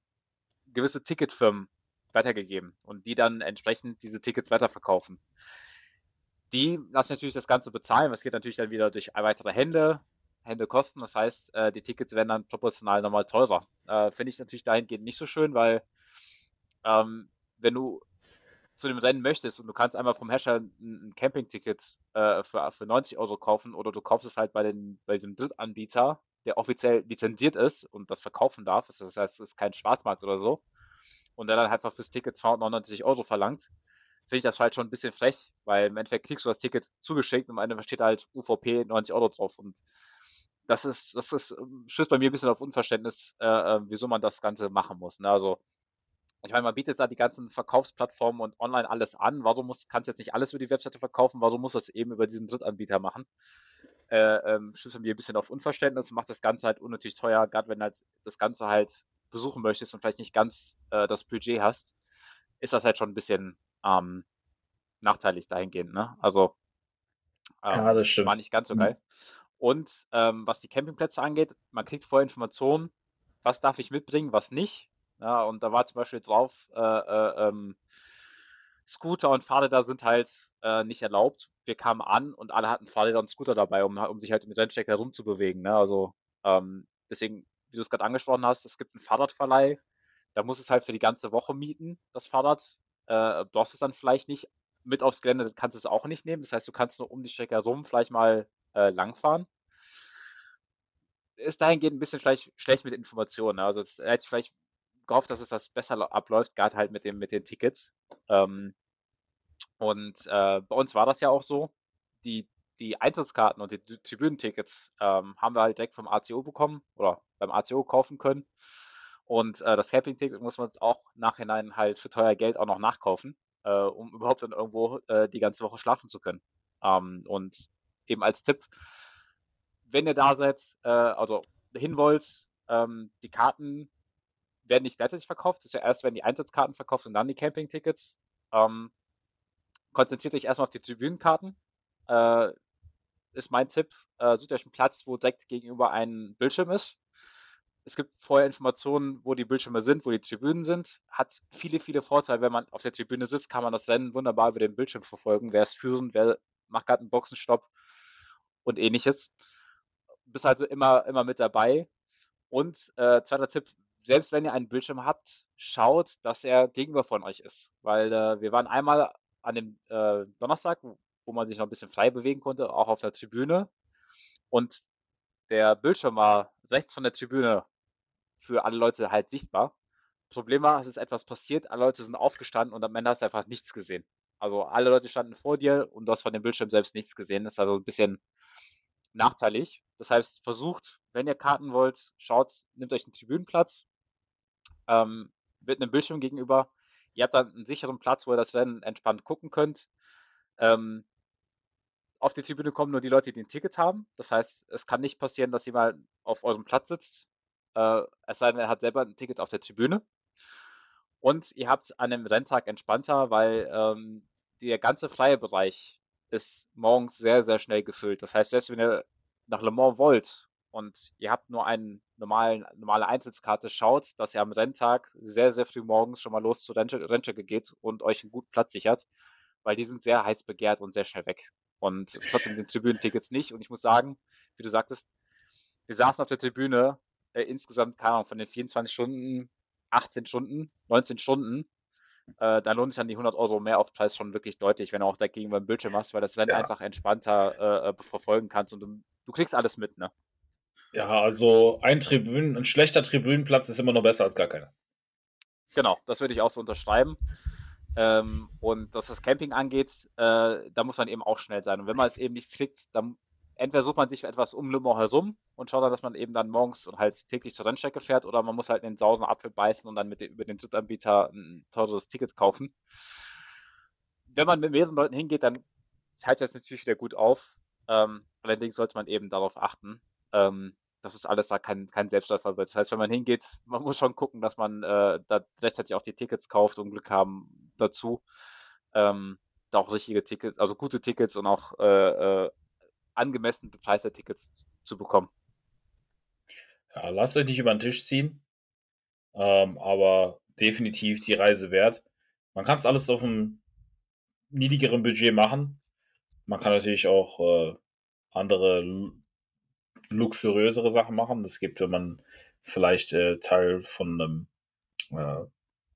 gewisse Ticketfirmen weitergegeben und die dann entsprechend diese Tickets weiterverkaufen. Die lassen natürlich das Ganze bezahlen, es geht natürlich dann wieder durch weitere Hände, Hände kosten, das heißt, äh, die Tickets werden dann proportional nochmal teurer. Äh, Finde ich natürlich dahingehend nicht so schön, weil ähm, wenn du zu dem Rennen möchtest und du kannst einmal vom Hersteller ein Campingticket äh, für, für 90 Euro kaufen oder du kaufst es halt bei, den, bei diesem Drittanbieter, der offiziell lizenziert ist und das verkaufen darf, das heißt, es ist kein Schwarzmarkt oder so, und der dann einfach fürs Ticket 299 Euro verlangt, finde ich das halt schon ein bisschen frech, weil im Endeffekt kriegst du das Ticket zugeschickt und am Ende steht halt UVP 90 Euro drauf und das ist, das ist, stößt bei mir ein bisschen auf Unverständnis, äh, äh wieso man das Ganze machen muss. Ne? Also ich meine, man bietet da die ganzen Verkaufsplattformen und online alles an. Warum muss, kannst du jetzt nicht alles über die Webseite verkaufen? Warum muss das eben über diesen Drittanbieter machen? Äh, ähm, stößt mir ein bisschen auf Unverständnis, macht das Ganze halt unnötig teuer, gerade wenn halt das Ganze halt besuchen möchtest und vielleicht nicht ganz äh, das Budget hast, ist das halt schon ein bisschen ähm, nachteilig dahingehend. Ne? Also ähm, ja, das stimmt. war nicht ganz so geil. Und ähm, was die Campingplätze angeht, man kriegt vorher Informationen, was darf ich mitbringen, was nicht. Ja, und da war zum Beispiel drauf, äh, äh, ähm, Scooter und Fahrräder sind halt äh, nicht erlaubt. Wir kamen an und alle hatten Fahrräder und Scooter dabei, um, um sich halt mit Rennstrecke herumzubewegen. Ne? Also ähm, deswegen, wie du es gerade angesprochen hast, es gibt einen Fahrradverleih. Da muss es halt für die ganze Woche mieten, das Fahrrad. Äh, brauchst es dann vielleicht nicht mit aufs Gelände, kannst es auch nicht nehmen. Das heißt, du kannst nur um die Strecke herum vielleicht mal äh, langfahren. Ist dahingehend ein bisschen vielleicht schlecht mit Informationen. Ne? Also hätte ich vielleicht gehofft, dass es das besser abläuft, gerade halt mit, dem, mit den Tickets. Ähm, und äh, bei uns war das ja auch so. Die, die Eintrittskarten und die Tribünentickets ähm, haben wir halt direkt vom ACO bekommen oder beim ACO kaufen können. Und äh, das Camping-Ticket muss man auch nachhinein halt für teuer Geld auch noch nachkaufen, äh, um überhaupt dann irgendwo äh, die ganze Woche schlafen zu können. Ähm, und eben als Tipp, wenn ihr da seid, äh, also hin wollt, ähm, die Karten werden nicht gleichzeitig verkauft. Das ist ja erst, wenn die Einsatzkarten verkauft und dann die Camping-Tickets. Ähm, konzentriert euch erstmal auf die Tribünenkarten. Äh, ist mein Tipp. Äh, sucht euch einen Platz, wo direkt gegenüber ein Bildschirm ist. Es gibt vorher Informationen, wo die Bildschirme sind, wo die Tribünen sind. Hat viele, viele Vorteile. Wenn man auf der Tribüne sitzt, kann man das Rennen wunderbar über den Bildschirm verfolgen. Wer ist führend, wer macht gerade einen Boxenstopp und ähnliches. Bist also immer, immer mit dabei. Und äh, zweiter Tipp, selbst wenn ihr einen Bildschirm habt, schaut, dass er gegenüber von euch ist. Weil äh, wir waren einmal an dem äh, Donnerstag, wo man sich noch ein bisschen frei bewegen konnte, auch auf der Tribüne. Und der Bildschirm war rechts von der Tribüne für alle Leute halt sichtbar. Problem war, es ist etwas passiert, alle Leute sind aufgestanden und am Ende hast du einfach nichts gesehen. Also alle Leute standen vor dir und du hast von dem Bildschirm selbst nichts gesehen. Das ist also ein bisschen nachteilig. Das heißt, versucht, wenn ihr Karten wollt, schaut, nehmt euch einen Tribünenplatz ähm, mit einem Bildschirm gegenüber. Ihr habt dann einen sicheren Platz, wo ihr das dann entspannt gucken könnt. Ähm, auf die Tribüne kommen nur die Leute, die ein Ticket haben. Das heißt, es kann nicht passieren, dass jemand auf eurem Platz sitzt. Äh, es sei denn, er hat selber ein Ticket auf der Tribüne. Und ihr habt es an einem Renntag entspannter, weil ähm, der ganze freie Bereich ist morgens sehr, sehr schnell gefüllt. Das heißt, selbst wenn ihr nach Le Mans wollt und ihr habt nur eine normale Einzelskarte, schaut, dass ihr am Renntag sehr, sehr früh morgens schon mal los zur Rennstrecke geht und euch einen guten Platz sichert, weil die sind sehr heiß begehrt und sehr schnell weg. Und das hat mit den Tribünentickets nicht. Und ich muss sagen, wie du sagtest, wir saßen auf der Tribüne äh, insgesamt, keine Ahnung, von den 24 Stunden, 18 Stunden, 19 Stunden. Äh, da lohnt sich dann die 100 Euro mehr auf Preis schon wirklich deutlich, wenn du auch da gegenüber dem Bildschirm hast, weil das dann ja. einfach entspannter äh, verfolgen kannst und du, du kriegst alles mit, ne? Ja, also ein Tribünen, ein schlechter Tribünenplatz ist immer noch besser als gar keiner. Genau, das würde ich auch so unterschreiben. Ähm, und was das Camping angeht, äh, da muss man eben auch schnell sein. Und wenn man es eben nicht kriegt, dann entweder sucht man sich etwas um Le Mans herum und schaut dann, dass man eben dann morgens und halt täglich zur Rennstrecke fährt oder man muss halt in den sausen Apfel beißen und dann mit den, über den Drittanbieter ein teures Ticket kaufen. Wenn man mit mehreren Leuten hingeht, dann teilt es natürlich wieder gut auf. Ähm, allerdings sollte man eben darauf achten, ähm, dass es alles da kein, kein Selbstläufer wird. Das heißt, wenn man hingeht, man muss schon gucken, dass man äh, da rechtzeitig auch die Tickets kauft und Glück haben dazu. Ähm, da auch richtige Tickets, also gute Tickets und auch äh, äh, angemessen bepreiste Tickets zu bekommen. Ja, lasst euch nicht über den Tisch ziehen, ähm, aber definitiv die Reise wert. Man kann es alles auf einem niedrigeren Budget machen. Man kann natürlich auch äh, andere luxuriösere Sachen machen. Das gibt, wenn man vielleicht äh, Teil von einem, äh,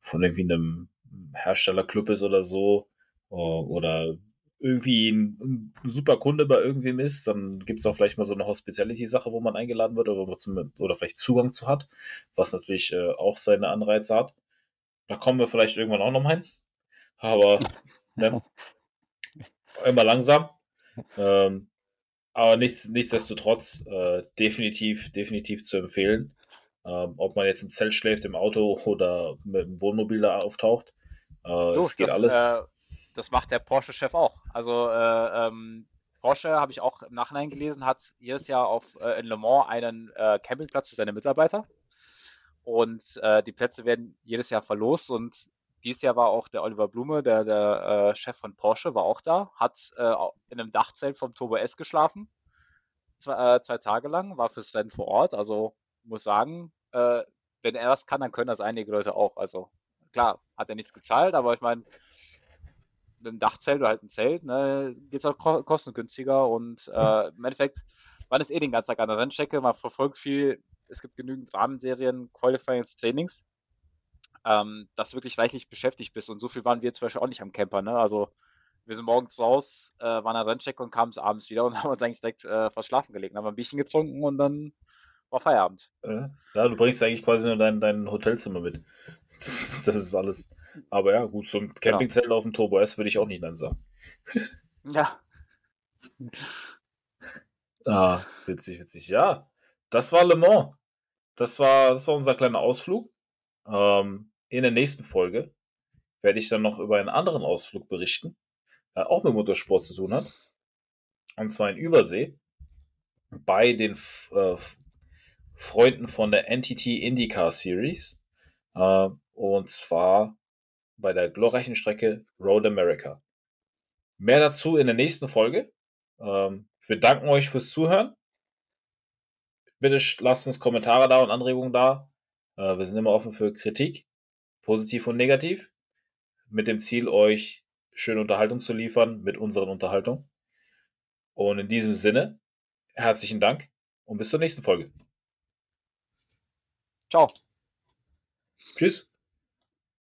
von irgendwie einem Herstellerclub ist oder so, oder irgendwie ein, super Kunde bei irgendwem ist, dann gibt es auch vielleicht mal so eine Hospitality-Sache, wo man eingeladen wird oder, zum, oder vielleicht Zugang zu hat, was natürlich äh, auch seine Anreize hat. Da kommen wir vielleicht irgendwann auch noch mal hin. Aber ne, immer langsam. Ähm, aber nichts, nichtsdestotrotz äh, definitiv, definitiv zu empfehlen. Ähm, ob man jetzt im Zelt schläft, im Auto oder mit dem Wohnmobil da auftaucht. Äh, du, es geht das, alles. Äh, das macht der Porsche-Chef auch. Also äh, ähm, Porsche, habe ich auch im Nachhinein gelesen, hat jedes Jahr auf, äh, in Le Mans einen äh, Campingplatz für seine Mitarbeiter. Und die Plätze werden jedes Jahr verlost. Und dieses Jahr war auch der Oliver Blume, der, der äh, Chef von Porsche, war auch da, hat äh, in einem Dachzelt vom Turbo S geschlafen. Zwei, zwei, Tage lang, war fürs Rennen vor Ort. Also muss sagen, wenn er das kann, dann können das einige Leute auch. Also klar, hat er nichts gezahlt, aber ich meine, ein Dachzelt oder halt ein Zelt, ne, geht es auch kostengünstiger und äh, im Endeffekt, man ist eh den ganzen Tag an der Rennstrecke, man verfolgt viel, es gibt genügend Rahmenserien, Qualifyings, Trainings, ähm, dass du wirklich reichlich beschäftigt bist und so viel waren wir zum Beispiel auch nicht am Camper, ne, also wir sind morgens raus, äh, waren an der Rennstrecke und kamen abends wieder und haben uns eigentlich direkt äh, fast schlafen gelegt, haben ein Bierchen getrunken und dann war Feierabend. Äh, ja, du bringst eigentlich quasi nur dein, dein Hotelzimmer mit. Das ist alles. Aber ja, gut, so ein genau. Campingzelt genau. auf dem Turbo S würde ich auch nicht dann sagen. ja. Ah, witzig, witzig. Ja, das war Le Mans. Das war, das war unser kleiner Ausflug. Ähm, in der nächsten Folge werde ich dann noch über einen anderen Ausflug berichten, der auch mit Motorsport zu tun hat. Und zwar in Übersee bei den äh, Freunden von der NTT IndyCar Series. Äh, und zwar bei der glorreichen Strecke Road America. Mehr dazu in der nächsten Folge. Ähm, wir danken euch fürs Zuhören. Bitte lasst uns Kommentare da und Anregungen da. Äh, wir sind immer offen für Kritik, positiv und negativ, mit dem Ziel, euch schöne Unterhaltung zu liefern mit unseren Unterhaltungen. Und in diesem Sinne, herzlichen Dank und bis zur nächsten Folge. Ciao. Tschüss.